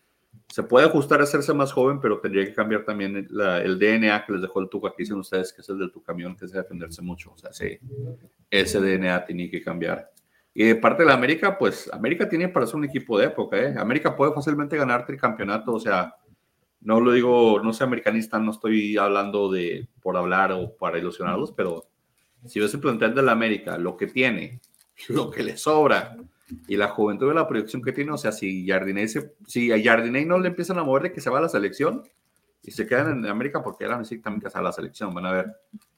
se puede ajustar a hacerse más joven, pero tendría que cambiar también el DNA que les dejó el Tuca, que dicen ustedes, que es el del tu camión, que es defenderse mucho. O sea, sí, ese DNA tiene que cambiar. Y de parte de la América, pues América tiene para ser un equipo de época, ¿eh? América puede fácilmente ganarte el campeonato, o sea, no lo digo, no soy americanista, no estoy hablando de por hablar o para ilusionarlos, pero si ves el plantel de la América, lo que tiene, lo que le sobra y la juventud de la proyección que tiene, o sea, si Jardiney, si a Jardiney no le empiezan a mover de que se va a la selección y se quedan en América porque era necesitan también que a la selección, van a ver.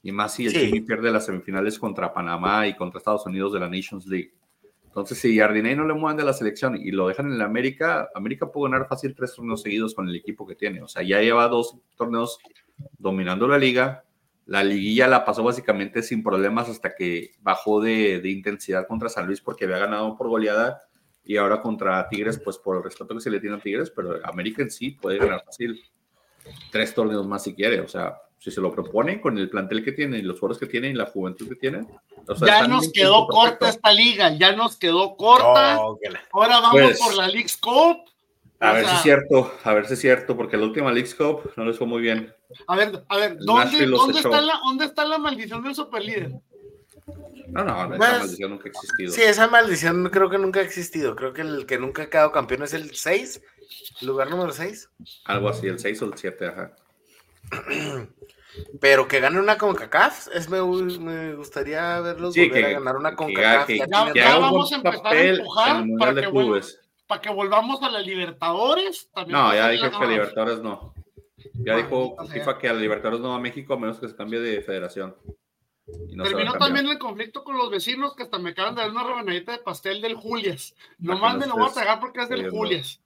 Y más si el sí. pierde las semifinales contra Panamá y contra Estados Unidos de la Nations League. Entonces, si Jardiney no le mueven de la selección y lo dejan en la América, América puede ganar fácil tres torneos seguidos con el equipo que tiene. O sea, ya lleva dos torneos dominando la liga. La liguilla la pasó básicamente sin problemas hasta que bajó de, intensidad contra San Luis porque había ganado por goleada y ahora contra Tigres, pues por el respeto que se le tiene a Tigres, pero América en sí puede ganar fácil tres torneos más si quiere. O sea, si se lo proponen con el plantel que tienen, los jugadores que tienen y la juventud que tienen. ya nos quedó corta esta liga, ya nos quedó corta. Ahora vamos pues, por la League Cup. A ver si es cierto, a ver si es cierto, porque la última League Cup no les fue muy bien. A ver, a ver, ¿dónde, ¿dónde está, la, ¿dónde está la maldición del superlíder? No, no, esa pues, maldición nunca ha existido. Sí, esa maldición creo que nunca ha existido. Creo que el que nunca ha quedado campeón es el 6, lugar número 6. Algo así, el 6 o el 7, ajá. Pero que gane una con CACAF, es, me, me gustaría verlos volver a ganar una con CACAF. ya, vamos a empezar a empujar para que, para que, volvamos a la Libertadores. no, ya dije que Libertadores no. Ya dijo FIFA que a la Libertadores no a México a menos que se cambie de federación. Terminó también el conflicto con los vecinos que hasta me acaban de dar una rebanadita de pastel del Julias. Nomás me lo voy a tragar porque es del Julias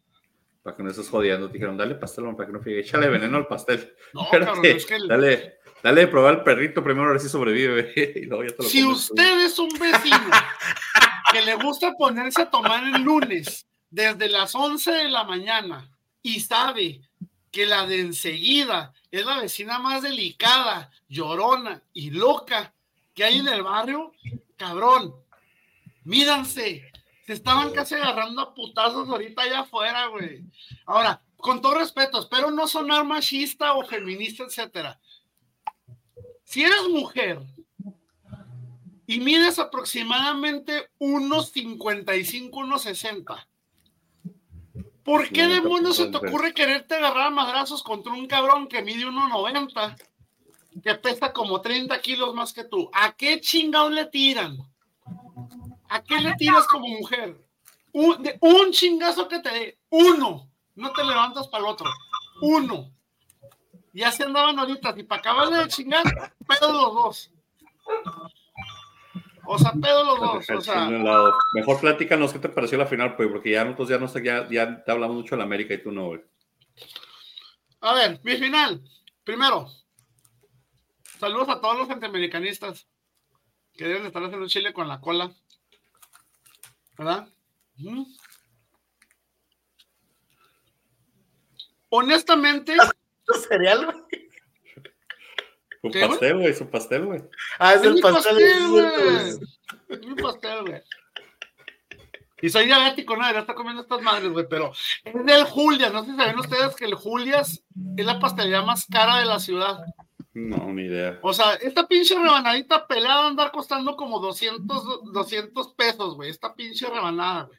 para que no estés jodiendo. Te dijeron, dale pastel, para que no fíjate. Échale veneno al pastel. No, es que Dale, dale probar al perrito primero a ver si sobrevive. si usted es un vecino que le gusta ponerse a tomar el lunes desde las 11 de la mañana y sabe que la de enseguida es la vecina más delicada, llorona y loca que hay en el barrio, cabrón, mídanse, se estaban casi agarrando a putazos ahorita allá afuera, güey. Ahora, con todo respeto, espero no sonar machista o feminista, etcétera. Si eres mujer y mides aproximadamente unos 55, unos 60, ¿por qué demonios se te ocurre quererte agarrar a madrazos contra un cabrón que mide 1,90, que pesa como 30 kilos más que tú? ¿A qué chingado le tiran? ¿A qué le tiras como mujer? Un, un chingazo que te dé, uno, no te levantas para el otro, uno. Ya se andaban ahorita, y para acabar de chingar, pedo los dos. O sea, pedo los dos. O sea. Mejor platícanos qué te pareció la final, pues, porque ya nosotros ya no sé, ya, ya te hablamos mucho de la América y tú no, güey. A ver, mi final. Primero, saludos a todos los antiamericanistas que deben estar haciendo Chile con la cola. ¿Verdad? Honestamente. cereal, güey? Un pastel, güey, su pastel, güey. Ah, es, el pastel, güey. Es un pastel, güey. Y soy diabético, no, ya está comiendo estas madres, güey, pero es del Julias. No sé si saben ustedes que el Julias es la pastelería más cara de la ciudad. No, ni idea. O sea, esta pinche rebanadita pelada andar costando como 200, 200 pesos, güey. Esta pinche rebanada, güey.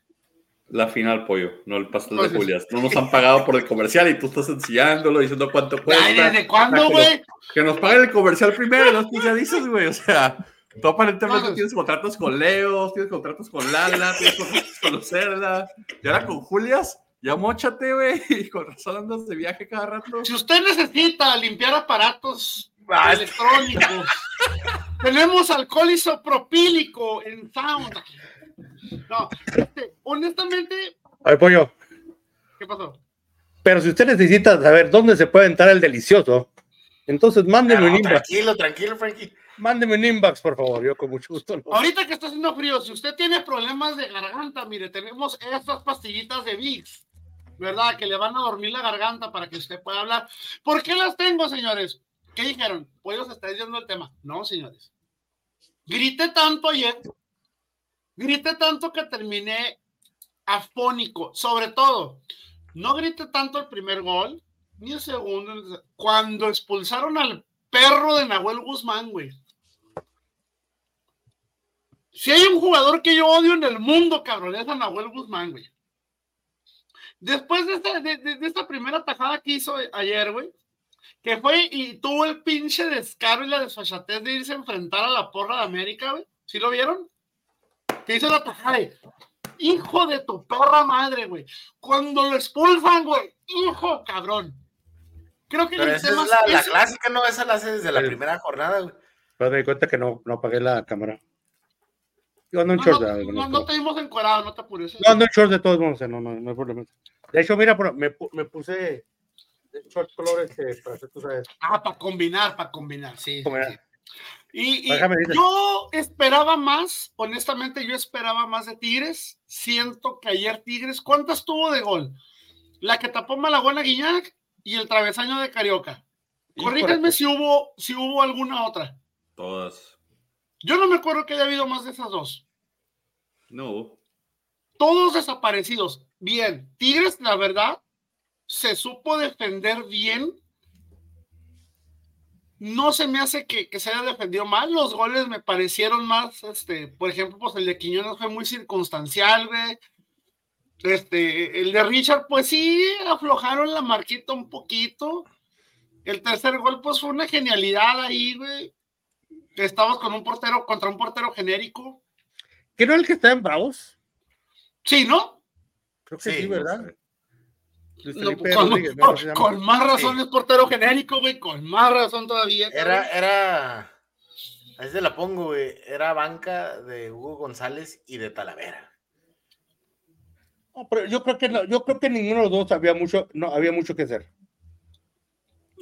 La final, pollo, no el pastel de Julias. No nos han pagado por el comercial y tú estás ensillándolo, diciendo cuánto cuesta. ¿Desde cuándo, güey? Que, nos paguen el comercial primero, no ya dices, güey. O sea, tú aparentemente tienes contratos con Leo, tienes contratos con Lala, tienes contratos con Lucerda. Y ahora con Julias, ya mochate, güey, y con razón andas de viaje cada rato. Si usted necesita limpiar aparatos electrónicos, tenemos alcohol isopropílico en Sound. No, este, honestamente. Ay, pollo. ¿Qué pasó? Pero si usted necesita saber dónde se puede entrar el delicioso, entonces mándeme un inbox. Tranquilo, tranquilo, Frankie. Mándeme un inbox, por favor, yo con mucho gusto. Ahorita que está haciendo frío, si usted tiene problemas de garganta, mire, tenemos estas pastillitas de VIX ¿verdad? Que le van a dormir la garganta para que usted pueda hablar. ¿Por qué las tengo, señores? ¿Qué dijeron? Pues se está diciendo el tema. No, señores. Grité tanto ayer, grité tanto que terminé afónico. Sobre todo, no grité tanto el primer gol, ni el segundo. Cuando expulsaron al perro de Nahuel Guzmán, güey. Si hay un jugador que yo odio en el mundo, cabrón, es a Nahuel Guzmán, güey. Después de esta, de, esta primera tajada que hizo ayer, güey, que fue y tuvo el pinche descaro y la desfachatez de irse a enfrentar a la porra de América, güey. ¿Sí lo vieron? Que hizo la tajada hijo de tu perra madre, güey. Cuando lo expulsan, güey, hijo cabrón. Creo que Pero esa es la, clásica, no, esa la hace desde la primera jornada, güey. Pero me di cuenta que no, no apagué la cámara. Yo ando en short. No, no, te vimos encuadrado, no te apures. No, ando en short de todos modos, no, no, no hay problema. De hecho, mira, me, me puse short colores para hacer, tú sabes. Ah, para combinar, para combinar, sí. Y, yo esperaba más, honestamente, yo esperaba más de Tigres. Siento que ayer Tigres, ¿cuántas tuvo de gol? La que tapó Malagona Guiñac y el travesaño de Carioca. Corríganme si hubo, si hubo alguna otra. Todas. Yo no me acuerdo que haya habido más de esas dos. No. Todos desaparecidos. Bien. Tigres, la verdad, se supo defender bien. No se me hace que, se haya defendido mal. Los goles me parecieron más, este, por ejemplo, pues el de Quiñones fue muy circunstancial, güey. Este, el de Richard, pues sí, aflojaron la marquita un poquito. El tercer gol, pues fue una genialidad ahí, güey. Estabas con un portero, contra un portero genérico. ¿Qué no el que está en Bravos? Sí, ¿no? Creo que sí, ¿verdad? con, más razón es portero genérico, güey, con más razón todavía. Era, era, ahí se la pongo, güey, era banca de Hugo González y de Talavera. No, pero yo creo que no, yo creo que ninguno de los dos había mucho, no, había mucho que hacer.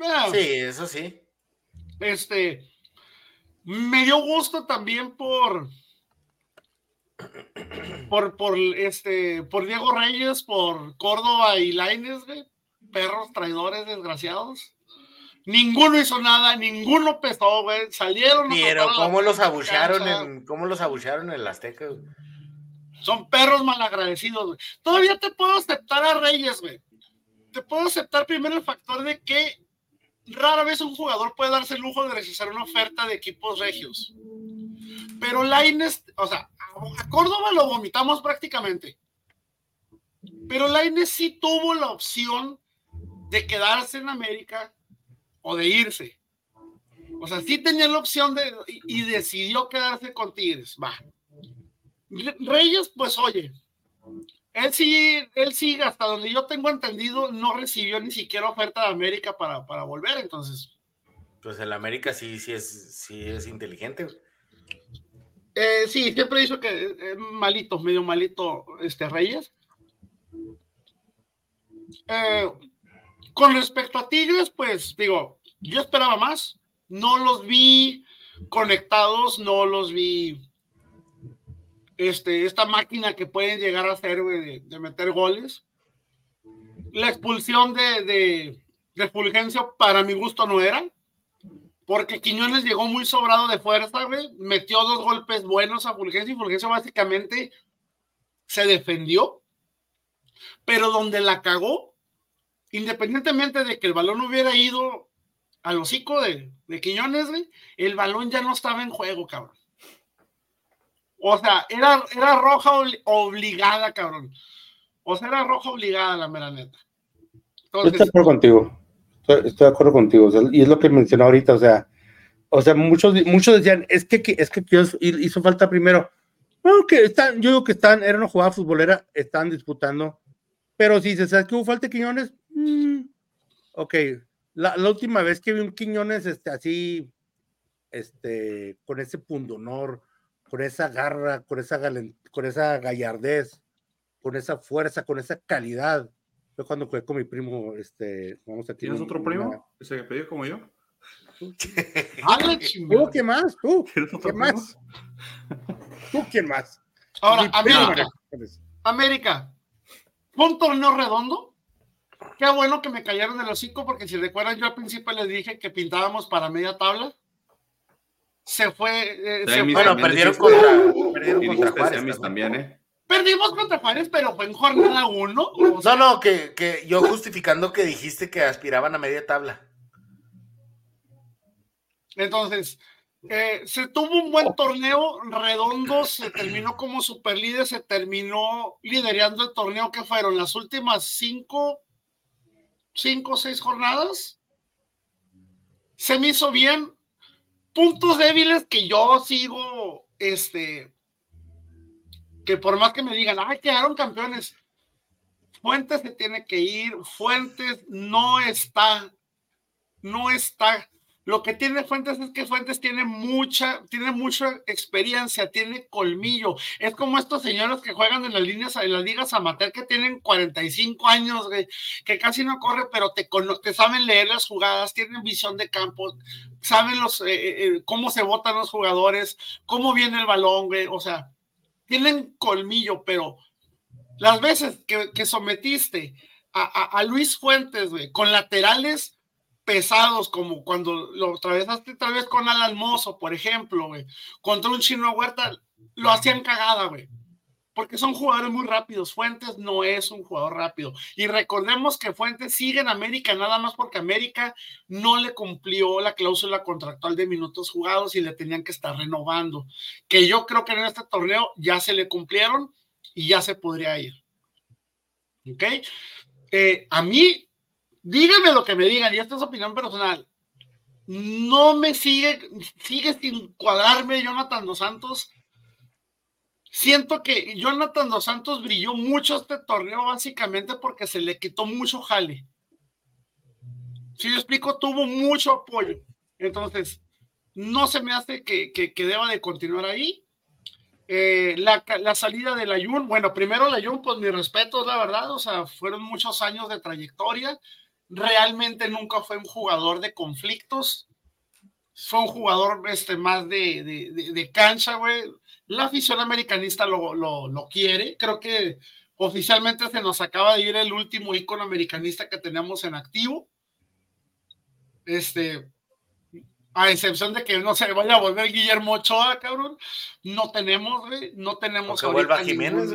Ah. sí, eso sí. Este, me dio gusto también por por, por, este, por Diego Reyes, por Córdoba y Laines, perros traidores desgraciados. Ninguno hizo nada, ninguno pesó, güey. Salieron. Pero cómo los abuchearon en, cómo los abuchearon en el Azteca, Son perros malagradecidos, güey. Todavía te puedo aceptar a Reyes, güey. Te puedo aceptar primero el factor de que rara vez un jugador puede darse el lujo de realizar una oferta de equipos regios. Pero Laines, o sea, a Córdoba lo vomitamos prácticamente. Pero Laines sí tuvo la opción de quedarse en América o de irse. O sea, sí tenía la opción de y, decidió quedarse con Tigres. Va. Reyes, pues oye, él sí, él sí, hasta donde yo tengo entendido, no recibió ni siquiera oferta de América para, para volver, entonces. Pues el América sí, sí es, sí es inteligente. Eh, sí, siempre dicho que eh, malito, medio malito este Reyes. Eh, con respecto a Tigres, pues digo, yo esperaba más. No los vi conectados, no los vi. Este, esta máquina que pueden llegar a hacer de, meter goles. La expulsión de, de, de Fulgencio, para mi gusto, no era porque Quiñones llegó muy sobrado de fuerza, metió dos golpes buenos a Fulgencio y Fulgencio básicamente se defendió, pero donde la cagó, independientemente de que el balón hubiera ido al hocico de, de Quiñones, el balón ya no estaba en juego, cabrón. O sea, era, era roja obligada, cabrón. O sea, era roja obligada la mera neta. Entonces, contigo. Estoy, de acuerdo contigo, y es lo que mencionó ahorita, o sea, o sea, muchos, muchos decían, es que, es que hizo falta primero. Bueno, que están, yo digo que están, era una jugada futbolera, están disputando, pero si se sabe que hubo falta de Quiñones, mm, ok, la, la, última vez que vi un Quiñones este, así, este, con ese pundonor, con esa garra, con esa, con esa gallardez, con esa fuerza, con esa calidad, fue cuando fue con mi primo, este, vamos a ¿Tienes otro primo? ¿Ese que pidió como yo? ¿Tú qué más? ¿Tú? ¿Qué más? ¿Tú quién más? Ahora, América. América. ¿Fue un torneo redondo? Qué bueno que me cayeron de los cinco, porque si recuerdan, yo al principio les dije que pintábamos para media tabla. Se fue. Eh, Bueno, perdieron contra, perdieron contra Juárez. También, ¿eh? Perdimos contra Juárez, pero fue en jornada uno. no, no, que, que yo justificando que dijiste que aspiraban a media tabla. Entonces, eh, se tuvo un buen torneo redondo, se terminó como superlíder, se terminó liderando el torneo que fueron las últimas cinco, cinco o seis jornadas. Se me hizo bien. Puntos débiles que yo sigo, este, que por más que me digan, ay, quedaron campeones, Fuentes se tiene que ir, Fuentes no está, no está. Lo que tiene Fuentes es que Fuentes tiene mucha, tiene mucha experiencia, tiene colmillo. Es como estos señores que juegan en las líneas, en las ligas amateur que tienen 45 años, que casi no corre, pero te, te saben leer las jugadas, tienen visión de campo, saben los, eh, eh, eh, cómo se votan los jugadores, cómo viene el balón, güey. O sea, tienen colmillo, pero las veces que, sometiste a, Luis Fuentes, güey, con laterales pesados, como cuando lo atravesaste tal vez con Alan Mozo, por ejemplo, contra un chino Huerta, lo hacían cagada, güey. Porque son jugadores muy rápidos. Fuentes no es un jugador rápido. Y recordemos que Fuentes sigue en América nada más porque América no le cumplió la cláusula contractual de minutos jugados y le tenían que estar renovando. Que yo creo que en este torneo ya se le cumplieron y ya se podría ir. ¿Ok? Eh, a mí, díganme lo que me digan, y esta es opinión personal. No me sigue, sigue sin cuadrarme Jonathan Dos Santos Siento que Jonathan Dos Santos brilló mucho este torneo básicamente porque se le quitó mucho jale. Si yo explico, tuvo mucho apoyo. Entonces, no se me hace que, que, deba de continuar ahí. Eh, la, la, salida de la Jun, bueno, primero la Jun, pues mi respeto, la verdad, o sea, fueron muchos años de trayectoria. Realmente nunca fue un jugador de conflictos. Fue un jugador este, más de, de, de cancha, güey la afición americanista lo, quiere. Creo que oficialmente se nos acaba de ir el último ícono americanista que tenemos en activo. Este, a excepción de que no se vaya a volver Guillermo Ochoa, cabrón. No tenemos, güey. No tenemos. que vuelva Jiménez,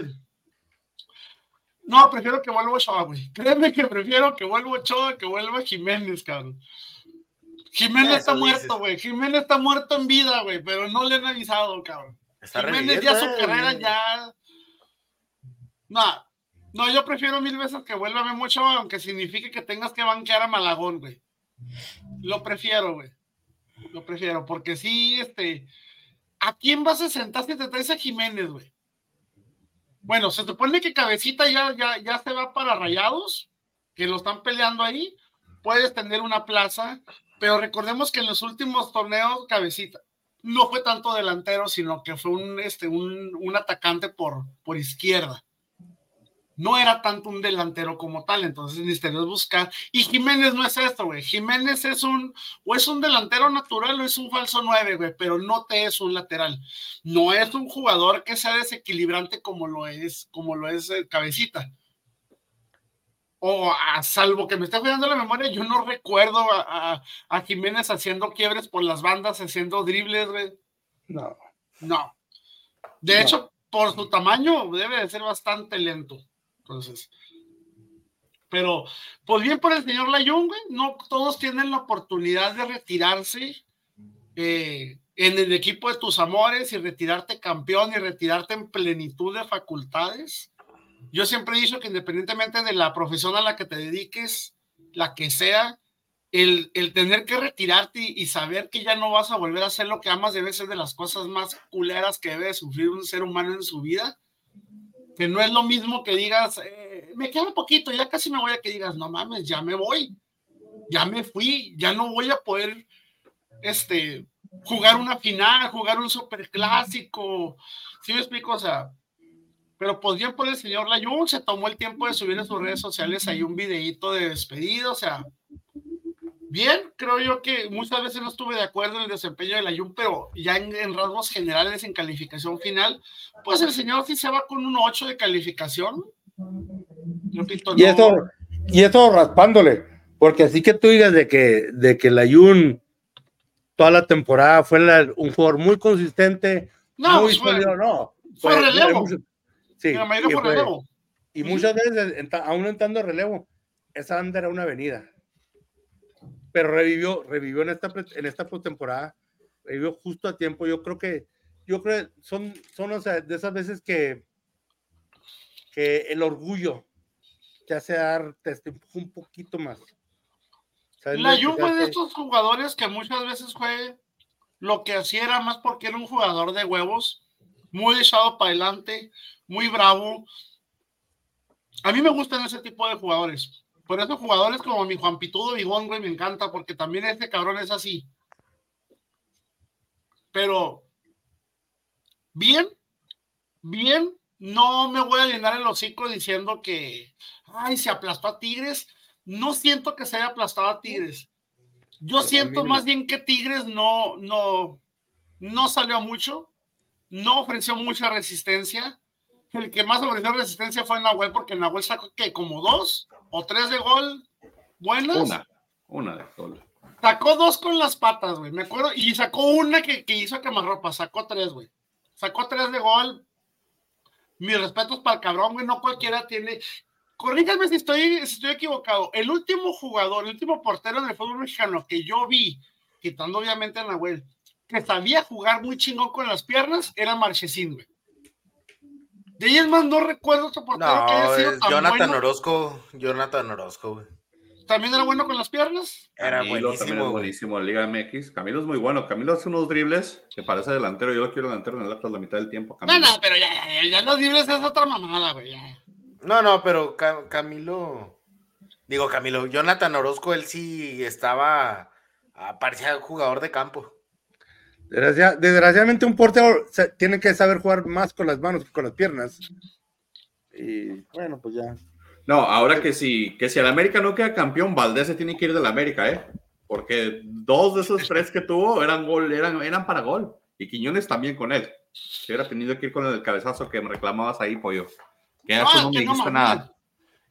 No, prefiero que vuelva Ochoa, güey. Créeme que prefiero que vuelva Ochoa que vuelva Jiménez, cabrón. Jiménez está muerto, güey. Jiménez está muerto en vida, güey, pero no le han avisado, cabrón. Jiménez ya su carrera ya. No, no, yo prefiero mil veces que vuelva mucho, aunque signifique que tengas que banquear a Malagón, güey. Lo prefiero, güey. Lo prefiero, porque sí, este. ¿A quién vas a sentar si te traes a Jiménez, güey? Bueno, se supone que Cabecita ya, ya, ya se va para Rayados, que lo están peleando ahí. Puedes tener una plaza, pero recordemos que en los últimos torneos, Cabecita, no fue tanto delantero, sino que fue un, este, un, atacante por, por izquierda. No era tanto un delantero como tal, entonces necesitas buscar. Y Jiménez no es esto, güey. Jiménez es un, o es un delantero natural o es un falso nueve, güey, pero no te es un lateral. No es un jugador que sea desequilibrante como lo es, como lo es el Cabecita o a salvo que me esté cuidando la memoria, yo no recuerdo a, Jiménez haciendo quiebres por las bandas, haciendo dribles, güey. No. No. De hecho, por su tamaño, debe de ser bastante lento. Entonces. Pero, pues bien por el señor Layun, güey. No todos tienen la oportunidad de retirarse eh, en el equipo de tus amores y retirarte campeón y retirarte en plenitud de facultades. Yo siempre he dicho que independientemente de la profesión a la que te dediques, la que sea, el, tener que retirarte y, saber que ya no vas a volver a hacer lo que amas debe ser de las cosas más culeras que debe sufrir un ser humano en su vida. Que no es lo mismo que digas, eh, me queda un poquito, ya casi me voy a que digas, no mames, ya me voy, ya me fui, ya no voy a poder este, jugar una final, jugar un superclásico. ¿Sí me explico? O sea, pero pues bien por el señor Layun, se tomó el tiempo de subir en sus redes sociales ahí un videíto de despedida, o sea, bien, creo yo que muchas veces no estuve de acuerdo en el desempeño de Layun, pero ya en, rasgos generales, en calificación final, pues el señor sí se va con un 8 de calificación. y, eso, y eso raspándole, porque así que tú digas de que, de que Layun toda la temporada fue un jugador muy consistente, no, muy pues fue, no. Fue, relevo. Sí, y, muchas veces, aún entrando relevo, esa banda era una avenida. Pero revivió, revivió en esta, en esta postemporada, revivió justo a tiempo. Yo creo que, yo creo son, son o sea, de esas veces que, que el orgullo te hace dar, te un poquito más. La Juve de estos jugadores que muchas veces fue lo que hacía era más porque era un jugador de huevos, muy echado para adelante, muy bravo. A mí me gustan ese tipo de jugadores. Por eso jugadores como mi Juan Pitudo Bigón, güey, me encanta, porque también este cabrón es así. Pero, bien, bien, no me voy a llenar el hocico diciendo que, ay, se aplastó a Tigres. No siento que se haya aplastado a Tigres. Yo siento más bien que Tigres no, no, no salió mucho, no ofreció mucha resistencia el que más ofreció resistencia fue Nahuel, porque Nahuel sacó que como dos o tres de gol buenas. Una. Una de gol. Sacó dos con las patas, güey. Me acuerdo. Y sacó una que, que hizo a quemarropa. Sacó tres, güey. Sacó tres de gol. Mis respetos para el cabrón, güey. No cualquiera tiene. Corríjame si estoy, si estoy equivocado. El último jugador, el último portero del fútbol mexicano que yo vi, quitando obviamente a Nahuel, que sabía jugar muy chingón con las piernas, era Marchesín, güey. De ahí es más, no recuerdo otro portero no, que haya sido tan Jonathan Orozco, Jonathan Orozco, güey. ¿También era bueno con las piernas? Era Camilo buenísimo. También es buenísimo en Liga MX. Camilo es muy bueno. Camilo hace unos dribles que parece delantero. Yo lo quiero delantero en el Atlas la mitad del tiempo. Camilo. No, no, pero ya, ya, ya los dribles es otra mamada, güey. No, no, pero Camilo. Digo, Camilo, Jonathan Orozco, él sí estaba. Parecía jugador de campo. Desgraciadamente, un portero tiene que saber jugar más con las manos que con las piernas. Y bueno, pues ya. No, ahora que si, que si el América no queda campeón, Valdés se tiene que ir del América, ¿eh? Porque dos de esos tres que tuvo eran gol, eran, eran para gol. Y Quiñones también con él. Si hubiera tenido que ir con el cabezazo que me reclamabas ahí, pollo. Que no, no me dijiste nada.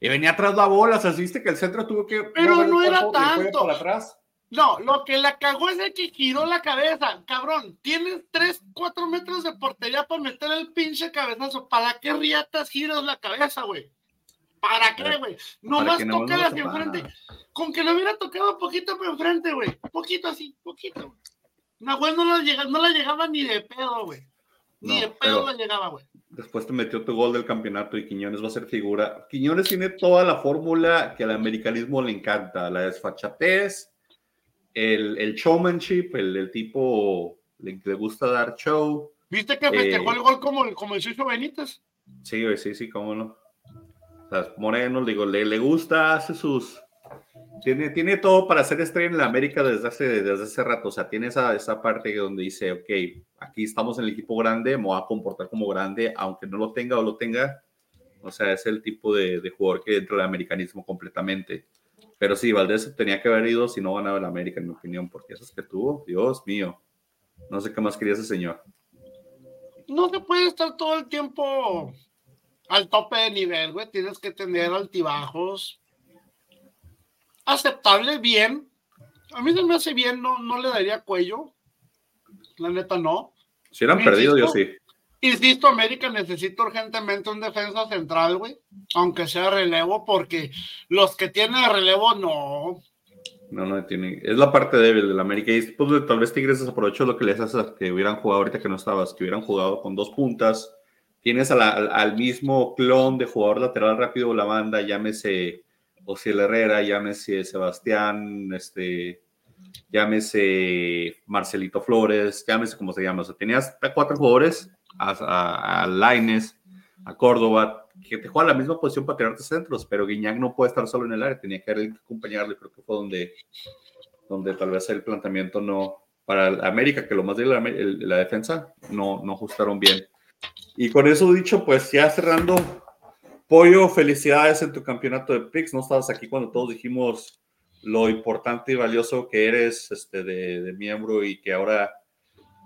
Y venía atrás la bola, o sea, viste que el centro tuvo que. Pero no era tanto. Atrás. No, lo que la cagó es el que giró la cabeza. Cabrón, tienes 3, 4 metros de portería para meter el pinche cabezazo. ¿Para qué riatas giras la cabeza, güey? ¿Para qué, güey? Nomás toca hacia enfrente. Con que le hubiera tocado un poquito por enfrente, güey. Poquito así, poquito. Nahuel no la, llegaba, no la llegaba ni de pedo, güey. Ni de pedo la llegaba, güey. Después te metió tu gol del campeonato y Quiñones va a ser figura. Quiñones tiene toda la fórmula que al americanismo le encanta: la desfachatez, el, el showmanship, el, el tipo le, le, gusta dar show. ¿Viste que festejó eh, el gol como, como el Suizo Benítez? Sí, sí, sí, cómo no. Moreno, digo, le, le gusta, hace sus. Tiene, tiene todo para ser estrella en la América desde hace, desde hace rato. O sea, tiene esa, esa parte donde dice, ok, aquí estamos en el equipo grande, me voy a comportar como grande, aunque no lo tenga o lo tenga. O sea, es el tipo de, de jugador que entra del americanismo completamente. Pero sí, Valdés tenía que haber ido si no ganaba el América, en mi opinión, porque esos que tuvo, Dios mío. No sé qué más quería ese señor. No se puede estar todo el tiempo al tope de nivel, güey. Tienes que tener altibajos. Aceptable, bien. A mí se me hace bien, no, no le daría cuello. La neta, no. Si eran perdido, yo sí. Insisto, América necesita urgentemente un defensa central, güey. Aunque sea relevo, porque los que tienen relevo, no. No, no tiene. Es la parte débil del América. Y pues, tal vez Tigres aprovechó lo que les hace que hubieran jugado ahorita que no estabas, que hubieran jugado con dos puntas tienes al, mismo clon de jugador lateral rápido la banda, llámese Ociel Herrera, llámese Sebastián, este, llámese Marcelito Flores, llámese como se llama. O sea, tenías cuatro jugadores, a, a, Laines, a Córdoba, que te juegan la misma posición para tirarte centros, pero Guiñac no puede estar solo en el área, tenía que acompañarle, creo que fue donde, donde tal vez el planteamiento no, para América, que lo más de la, la defensa, no, no ajustaron bien. Y con eso dicho, pues ya cerrando, Pollo, felicidades en tu campeonato de PIX. No estabas aquí cuando todos dijimos lo importante y valioso que eres este, de, miembro y que ahora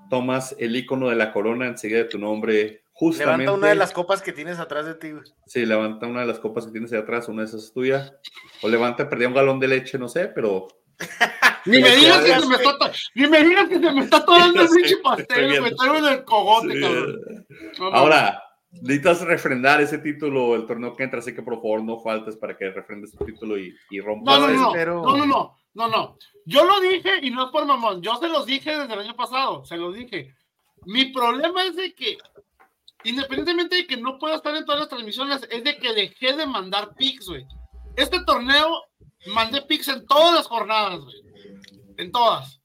tomas el icono de la corona enseguida de tu nombre. Justamente. Levanta una de las copas que tienes atrás de ti. Sí, levanta una de las copas que tienes ahí atrás, una de esas es tuya. O levanta, perdí un galón de leche, no sé, pero ni me digas que se me está, ni me digas que se me está tomando el pinche pastel, me traigo en el cogote, cabrón. Ahora, necesitas refrendar ese título el torneo que entra, así que por favor no faltes para que refrendes tu título y, y rompas. No, no, no, no, no, no, no, no. Yo lo dije y no es por mamón, yo se los dije desde el año pasado, se los dije. Mi problema es de que, independientemente de que no pueda estar en todas las transmisiones, es de que dejé de mandar pics, güey. Este torneo mandé pics en todas las jornadas, güey en todas.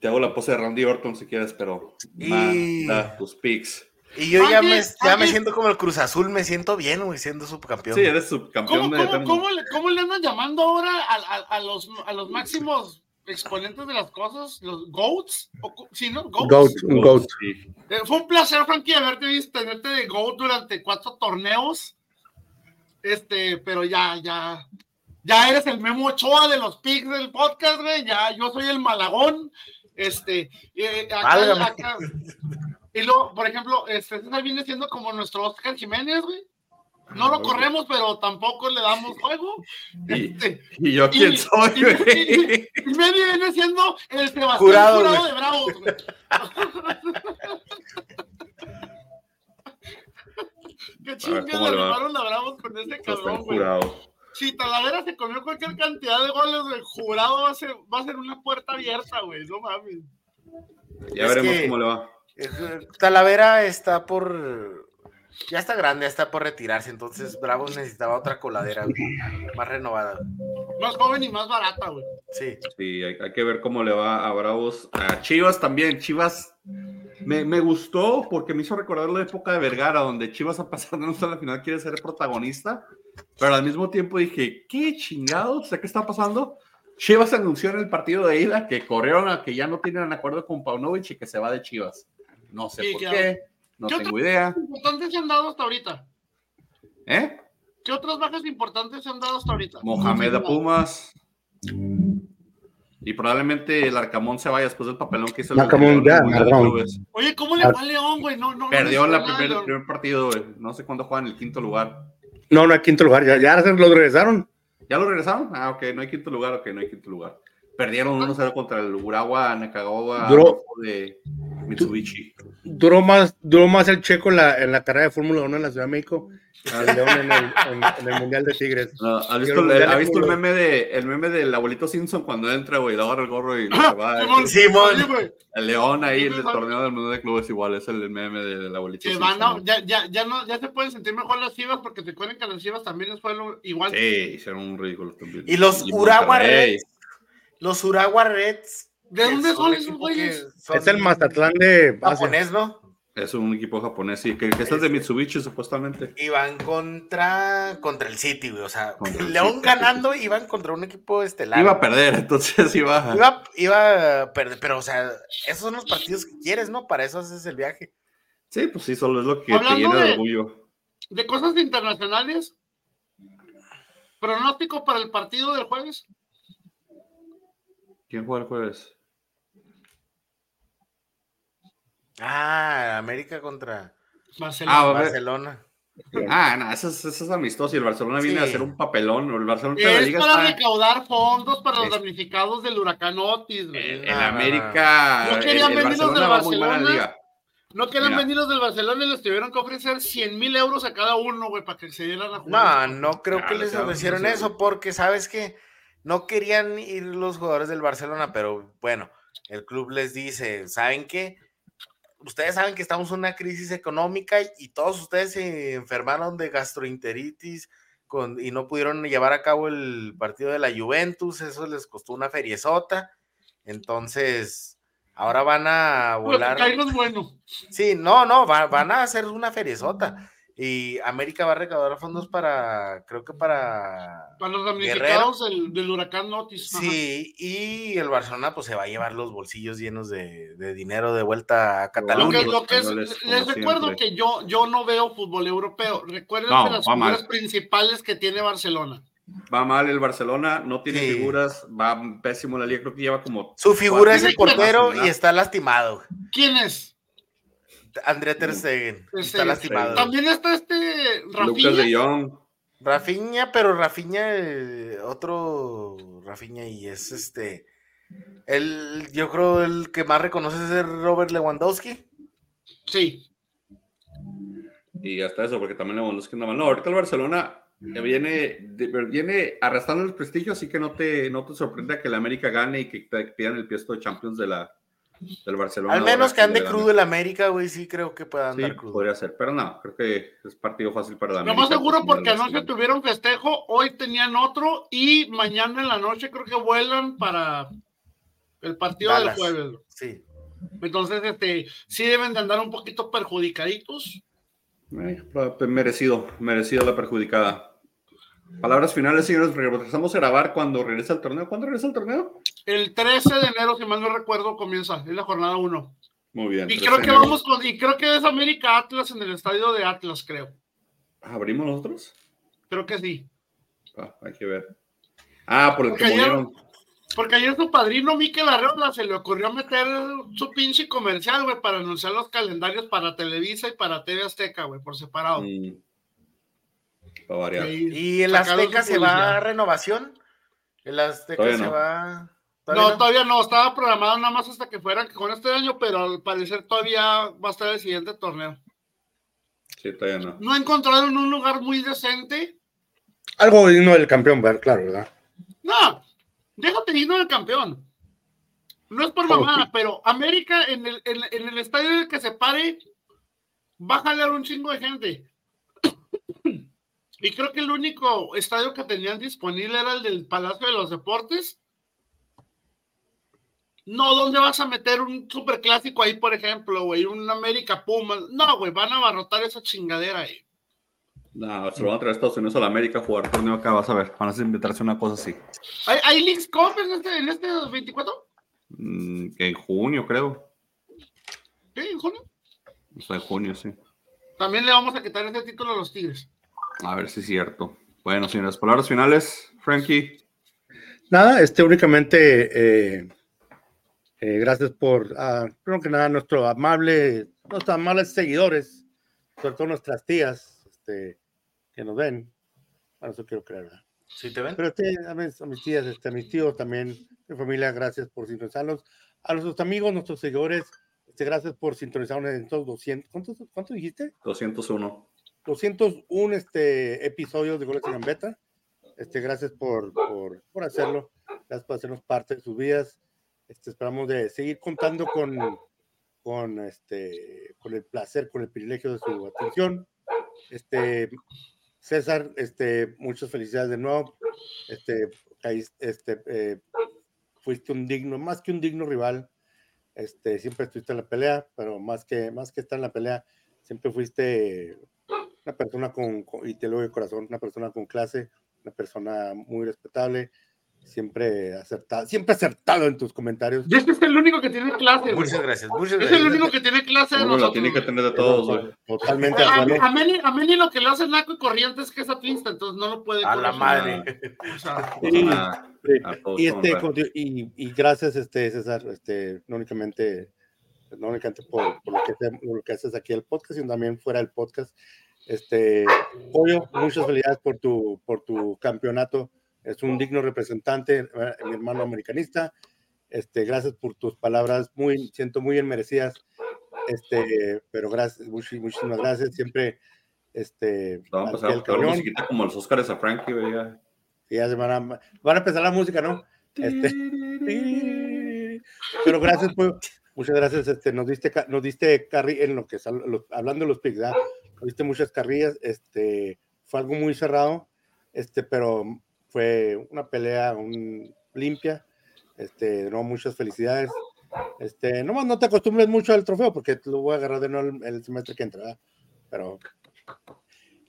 Te hago la pose de Randy Orton si quieres, pero y... manda tus picks. Y yo ya, me, ya me siento como el Cruz Azul, me siento bien, güey, siendo subcampeón. Sí, eres subcampeón. ¿Cómo, cómo, cómo, le, cómo le, andan llamando ahora a, a, a, los, a los máximos exponentes de las cosas? ¿Los GOATs? ¿Sí, no? GOATs. Goat, eh, fue un placer, Frankie, haberte visto, tenerte de GOAT durante cuatro torneos. Este, pero ya, ya, ya eres el Memo Ochoa de los pics del podcast, güey, ya yo soy el Malagón, este, eh, y luego, por ejemplo, este, viene siendo como nuestro Oscar Jiménez, güey. no lo corremos, pero tampoco le damos juego. ¿Y, este, ¿y yo quién soy, güey? Y, me viene siendo el Sebastián Jurado, jurado de Bravos, güey. Qué chingas le arrimaron a Bravos con ese cabrón, güey. Si Talavera se comió cualquier cantidad de goles, güey, jurado va a ser, va a ser una puerta abierta, güey. No mames. Ya veremos cómo le va. Talavera está por ya está grande, ya está por retirarse, entonces Bravos necesitaba otra coladera, más renovada. Más joven y más barata, güey. Sí. Sí, hay, que ver cómo le va a Bravos. A Chivas también, Chivas me, me, gustó porque me hizo recordar la época de Vergara, donde Chivas a pasar de a la final quiere ser protagonista, pero al mismo tiempo dije, ¿qué chingados? ¿Qué está pasando? Chivas anunció en el partido de ida que corrieron a que ya no tienen acuerdo con Paunovic y que se va de Chivas. No sé por qué. No tengo idea. importantes se han dado hasta ahorita? ¿Eh? ¿Qué otras bajas importantes se han dado hasta ahorita? Mohamed a Pumas. Y probablemente el Arcamón se vaya después del papelón que hizo el Arcamón, ya, Oye, ¿cómo le va a León, güey? No, no, Perdió el primer, partido, güey. No sé cuándo juegan el quinto lugar. No, no hay quinto lugar. Ya, ya lo regresaron. ¿Ya lo regresaron? Ah, ok, no hay quinto lugar, ok, no hay quinto lugar. Perdieron 1-0 contra el Urawa Nakagawa de Mitsubishi. Duró más, duró más el checo en la, en la carrera de Fórmula 1 en la Ciudad de México el León en el, Mundial de Tigres. ¿Ha visto, el, ¿ha visto el, meme de, el meme del abuelito Simpson cuando entra, güey, le agarra el gorro y se va? El León ahí, el torneo del mundo de clubes igual, es el meme del abuelito Simpson. ya, ya, ya, no, ya se pueden sentir mejor las chivas porque te cuentan que las chivas también les fue igual. Sí, hicieron un ridículo también. Y los Urawa Reds los Urawa Reds. ¿De dónde son esos güeyes? Es el Mazatlán de japonés, ¿no? Es un equipo japonés, sí, que, que es de Mitsubishi supuestamente. Iban contra, contra el City, güey. O sea, León ganando iban contra un equipo estelar. Iba a perder, entonces iba... iba... Iba a perder, pero o sea, esos son los partidos que quieres, ¿no? Para eso haces el viaje. Sí, pues sí, solo es lo que te llena de orgullo. De cosas internacionales, pronóstico para el partido del jueves. ¿Quién juega el jueves? Ah, América contra Barcelona. Ah, no, eso es, eso es amistoso y el Barcelona viene a hacer un papelón. El Barcelona es la para recaudar fondos para los damnificados del huracán Otis. En, América. No, querían venirlos del Barcelona. No querían venirlos del Barcelona y les tuvieron que ofrecer 100 mil euros a cada uno, güey, para que se dieran a jugar. No, no creo que les ofrecieron eso porque, ¿sabes qué? No querían ir los jugadores del Barcelona, pero bueno, el club les dice, ¿saben qué? Ustedes saben que estamos en una crisis económica y todos ustedes se enfermaron de gastroenteritis con, y no pudieron llevar a cabo el partido de la Juventus, eso les costó una feriezota. Entonces, ahora van a volar. bueno. Sí, no, no, van a hacer una feriezota. Y América va a recaudar fondos para, creo que para. Para los damnificados del, huracán Notis. Sí, y el Barcelona pues se va a llevar los bolsillos llenos de, dinero de vuelta a Cataluña. les, recuerdo que yo, yo no veo fútbol europeo. Recuerden las figuras principales que tiene Barcelona. Va mal el Barcelona, no tiene figuras, va pésimo la liga, creo que lleva como. Su figura es el portero y está lastimado. ¿Quién es? Andrea Ter Stegen. Está lastimado. También está este Rafinha. Lucas de Jong. Rafinha, pero Rafinha, eh, otro Rafinha y es este. El, yo creo el que más reconoce es Robert Lewandowski. Sí. Y hasta eso, porque también Lewandowski no No, ahorita el Barcelona viene, viene arrastrando el prestigio, así que no te, no te sorprenda que la América gane y que te pidan el puesto de Champions de la, del Barcelona. Al menos que ande crudo el América, güey, sí creo que pueda andar sí, Podría ser, pero no, creo que es partido fácil para la Lo más seguro porque anoche tuvieron festejo, hoy tenían otro y mañana en la noche creo que vuelan para el partido del jueves. Sí. Entonces, este, sí deben de andar un poquito perjudicaditos. Eh, merecido, merecido la perjudicada. Palabras finales, señores, regresamos a grabar cuando regresa el torneo. ¿Cuándo regresa el torneo? El 13 de enero, si mal no recuerdo, comienza, es la jornada 1. Muy bien. Y creo que vamos con, y creo que es América Atlas en el estadio de Atlas, creo. ¿Abrimos nosotros? Creo que sí. Ah, hay que ver. Ah, por el porque que ayer, Porque ayer su padrino Miquel Arreola se le ocurrió meter su pinche comercial, güey, para anunciar los calendarios para Televisa y para TV Azteca, güey, por separado. Mm. ¿Y el Azteca se va a renovación? ¿El Azteca se va...? no, todavía no, estaba programado nada más hasta que fueran con este año, pero al parecer todavía va a estar el siguiente torneo. Sí, todavía no. No encontraron un lugar muy decente. Algo digno del campeón, claro, ¿verdad? No, déjate digno del campeón. No es por mamada, pero América en el, en, el estadio en el que se pare va a jalar un chingo de gente. Y creo que el único estadio que tenían disponible era el del Palacio de los Deportes no, ¿dónde vas a meter un superclásico ahí, por ejemplo, güey? Un América Puma. No, güey, van a abarrotar esa chingadera ahí. No, se lo van a traer a Estados Unidos a la América a jugar torneo acá, vas a ver. Van a inventarse una cosa así. ¿Hay, hay Leagues Cup en este, en este 24? Mm, en junio, creo. ¿Qué? ¿En junio? O sea, en junio, sí. También le vamos a quitar ese título a los Tigres. A ver si es cierto. Bueno, señores, palabras finales, Frankie. Nada, este únicamente eh, eh, gracias por, ah, primero que nada, nuestro amable, nuestros amables seguidores, sobre todo nuestras tías, este, que nos ven. Bueno, eso quiero creer, ¿verdad? Sí, te ven. Pero este, a, mis, tías, este, a mis tíos también, mi familia, gracias por sintonizarnos. A nuestros amigos, nuestros seguidores, este, gracias por sintonizarnos en estos 200, ¿cuántos, ¿cuánto dijiste? 201. 201 este, episodios de Goles en Gambeta. Este, gracias por, por, por hacerlo, gracias por hacernos parte de sus vidas. Este, esperamos de seguir contando con, con, este, con el placer, con el privilegio de su atención. Este, César, este, muchas felicidades de nuevo. Este, este, eh, fuiste un digno, más que un digno rival. Este, siempre estuviste en la pelea, pero más que, más que estar en la pelea, siempre fuiste una persona con, y te lo digo de corazón, una persona con clase, una persona muy respetable, siempre acertado, siempre acertado en tus comentarios. Y este es el único que tiene clase. Muchas gracias, muchas gracias. Es el único que tiene clase de nosotros. tiene que tener de todos, güey. Totalmente. A, a, Meni, a Meni lo que le hace Naco y Corriente es que es atlista, entonces no lo puede. A la madre. y, este, y, y, gracias, este, César, este, no únicamente, no únicamente por, por lo, que, lo que haces aquí el podcast, sino también fuera del podcast. Este, Pollo, muchas felicidades por tu, por tu campeonato es un digno representante, eh, mi hermano americanista. Este, gracias por tus palabras, muy, siento muy bien merecidas. Este, pero gracias, muchísimas gracias. Siempre, este, vamos a pasar la musiquita como los Oscars a Frankie, ya. ya se van a, van a empezar la música, ¿no? Este, pero gracias, pues, muchas gracias. Este, nos diste, nos diste carry en lo que hablando de los picks, Nos diste muchas carrillas. Este, fue algo muy cerrado, este, pero fue una pelea limpia. Este, no, muchas felicidades. Este, nomás no te acostumbres mucho al trofeo porque lo voy a agarrar de nuevo el, semestre que entra, pero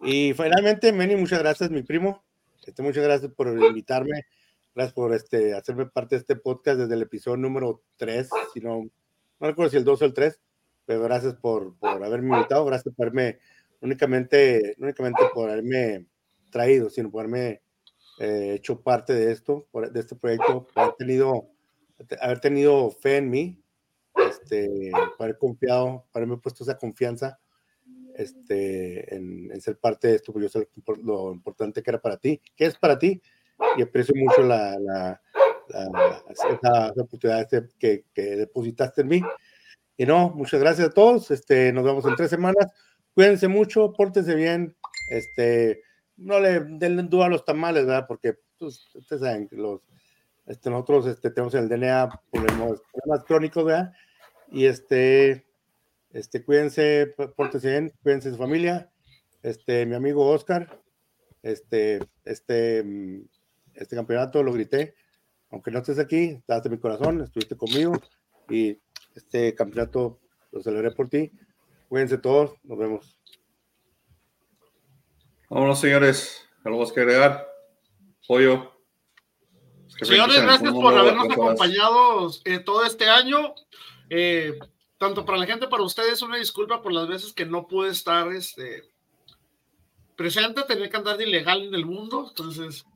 y finalmente, Meni, muchas gracias, mi primo. Este, muchas gracias por invitarme. Gracias por este, hacerme parte de este podcast desde el episodio número 3, si no, no recuerdo si el 2 o el 3, pero gracias por, por haberme invitado, gracias por haberme, únicamente, únicamente por haberme traído, sino por haberme eh, hecho parte de esto, de este proyecto, haber tenido, haber tenido fe en mí, este, haber confiado, haberme puesto esa confianza este, en, ser parte de esto, porque yo sé lo importante que era para ti, que es para ti, y aprecio mucho la, la, esa, oportunidad este, que, que, depositaste en mí. Y no, muchas gracias a todos, este, nos vemos en tres semanas, cuídense mucho, pórtense bien, este, no le den duda a los tamales, ¿verdad? Porque pues, ustedes saben que los, este, nosotros este, tenemos el DNA problemas, problemas crónicos, ¿verdad? Y este, este, cuídense, pórtense bien, cuídense su familia. Este, mi amigo Oscar, este, este, mm, este campeonato lo grité, aunque no estés aquí, en mi corazón, estuviste conmigo y este campeonato lo celebré por ti. Cuídense todos, nos vemos. Vámonos, señores. ¿Algo que agregar? Pollo. Señores, gracias por habernos acompañado eh, todo este año. Eh, tanto para la gente, para ustedes, una disculpa por las veces que no pude estar este, presente, tener que andar de ilegal en el mundo. Entonces,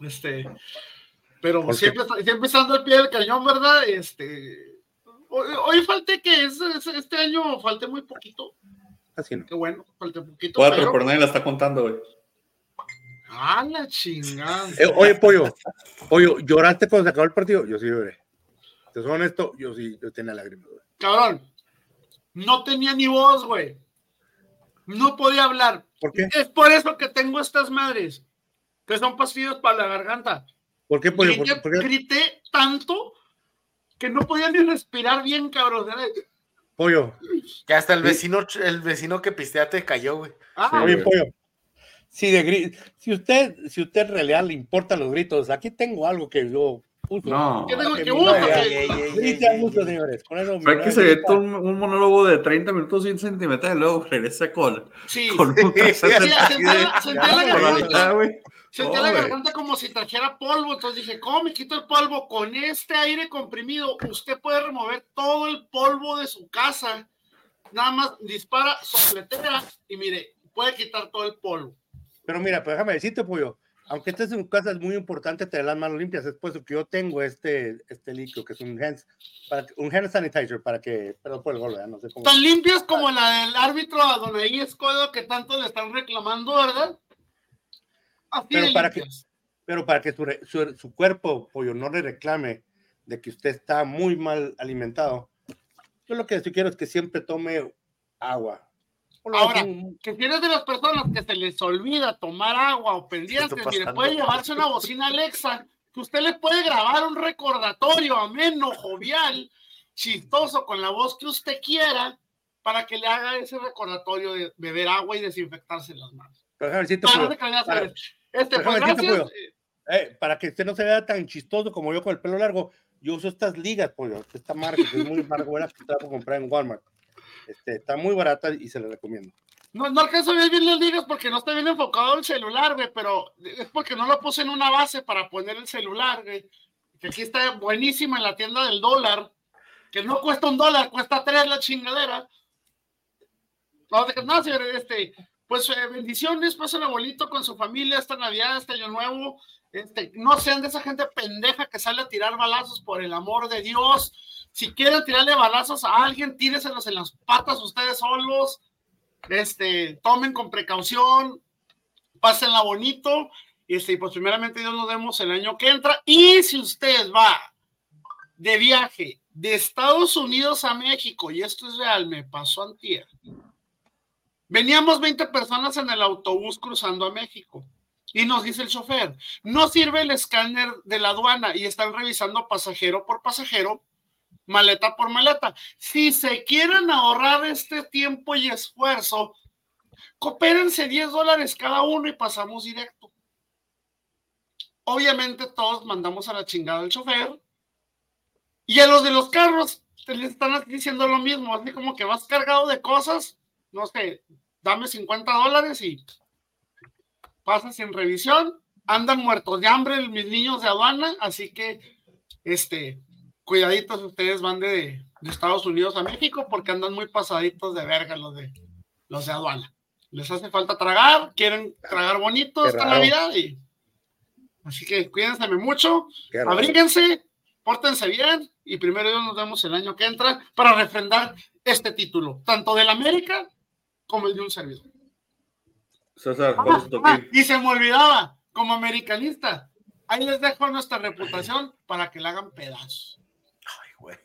este, pero siempre, siempre estando al pie del cañón, ¿verdad? Este, hoy, hoy falté que este año falté muy poquito. Así Qué bueno, falta un poquito. Cuatro, pero... por nadie la está contando, güey. Ah, la chingada. Eh, oye, pollo, pollo, ¿lloraste cuando se acabó el partido? Yo sí lloré. Te soy honesto, yo sí, yo tenía lágrimas. Güey. Cabrón, no tenía ni voz, güey. No podía hablar. ¿Por qué? Es por eso que tengo estas madres, que son pastillas para la garganta. ¿Por qué, pollo? Grité, ¿Por, qué? grité tanto que no podía ni respirar bien, cabrón. Pollo. Que hasta el vecino, el vecino que pistea te cayó, güey. Ah, Oye, pollo. Si, de gri- si usted, si usted en realidad le importan los gritos, aquí tengo algo que yo uso. No. ¿Qué tengo que mi uso? señores. Con eso, Frankie novia se aventó un, un monólogo de 30 minutos sin centímetros y luego regresa con, sí. con un Sí, tercer sentía la- sentía la garganta. como si trajera polvo, entonces dije, ¿cómo me quito el polvo? Con este aire comprimido, usted puede remover todo el polvo de su casa. Nada más dispara, sopletea y mire, puede quitar todo el polvo. Pero mira, pues déjame decirte, pollo. Aunque estés en tu casa, es muy importante tener las manos limpias. Es por eso que yo tengo este, este líquido, que es un hand, para, un hand sanitizer, para que, perdón por el gol, no sé cómo. Tan limpias como la del árbitro a Donaí Escodo que tanto le están reclamando, ¿verdad? Así Pero para que- limpias. Pero para que su, su, su cuerpo, pollo, no le reclame de que usted está muy mal alimentado, yo lo que sí quiero es que siempre tome agua. Ahora, un- que si eres de las personas que se les olvida tomar agua o pendientes, mire, pasando? puede llevarse una bocina Alexa, que usted le puede grabar un recordatorio ameno, jovial, chistoso, con la voz que usted quiera, para que le haga ese recordatorio de beber agua y desinfectarse las manos. pero Para para-. Este, pues gracias. pollo. eh, para que usted no se vea tan chistoso como yo con el pelo largo, yo uso estas ligas, pollo. Esta marca que es muy buena que está por comprar en Walmart. Este, está muy barata y se la recomiendo. No, no alcanzo a ver bien las ligas porque no está bien enfocado el celular, güey, pero es porque no lo puse en una base para poner el celular, güey. Que aquí está buenísima en la tienda del dólar, que no cuesta un dólar, cuesta tres la chingadera. No, no señor, este, pues eh, bendiciones, pasen abuelito con su familia esta Navidad, este Año Nuevo. Este, no sean de esa gente pendeja que sale a tirar balazos por el amor de Dios. Si quieren tirarle balazos a alguien, tíreselos en las patas ustedes solos este, tomen con precaución, pásenla bonito, este, y pues primeramente Dios nos vemos el año que entra, y si usted va de viaje de Estados Unidos a México, y esto es real, me pasó antier, veníamos 20 personas en el autobús cruzando a México, y nos dice el chofer, no sirve el escáner de la aduana, y están revisando pasajero por pasajero, maleta por maleta. Si se quieren ahorrar este tiempo y esfuerzo, coopérense 10 dólares cada uno y pasamos directo. Obviamente todos mandamos a la chingada al chofer y a los de los carros te les están diciendo lo mismo, así como que vas cargado de cosas, no sé, dame 50 dólares y pasas sin revisión, andan muertos de hambre mis niños de aduana, así que este, cuidaditos ustedes van de, de, Estados Unidos a México porque andan muy pasaditos de verga los de los de aduana. Les hace falta tragar, quieren tragar bonito Qué esta raro. Navidad y así que cuídense mucho, abríguense, pórtense bien y primero Dios nos vemos el año que entra para refrendar este título, tanto del América como el de un servidor. César, ¿cuál es tu Ah, toquín? y se me olvidaba, como americanista, ahí les dejo nuestra reputación para que la hagan pedazos. Ay, güey.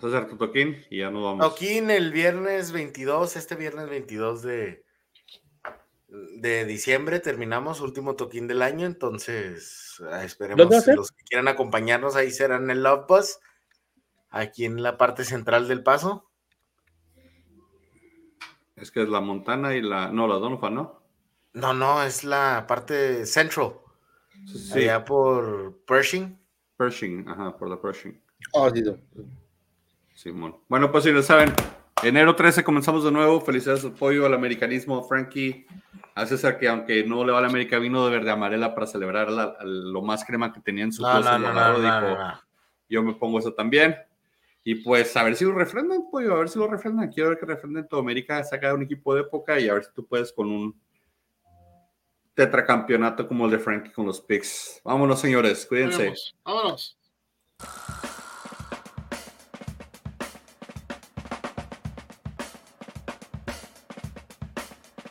César, tu toquín y ya nos vamos. Toquín el viernes 22, este viernes 22 de, de diciembre terminamos, último toquín del año, entonces ah, esperemos los que quieran acompañarnos ahí serán en el Love Bus, aquí en la parte central del paso. Es que es la Montana y la. No, la Donovan, ¿no? No, no, es la parte central, Sí, allá por Pershing. Pershing, ajá, por la Pershing. Oh, sí, no. Simón. Bueno, pues si lo saben, enero 13 comenzamos de nuevo. Felicidades apoyo al americanismo, Frankie. A César que aunque no le va a la América, vino de verde amarela para celebrar la- lo más crema que tenía en su No, closet, no, lo no, no, agarró, no, dijo, no, no. yo me pongo eso también. Y pues a ver si lo refrendan, pollo, a ver si lo refrendan. Quiero ver que refrenden todo América, saca un equipo de época y a ver si tú puedes con un tetracampeonato como el de Frankie con los Picks. Vámonos, señores, cuídense. Vámonos. Vámonos.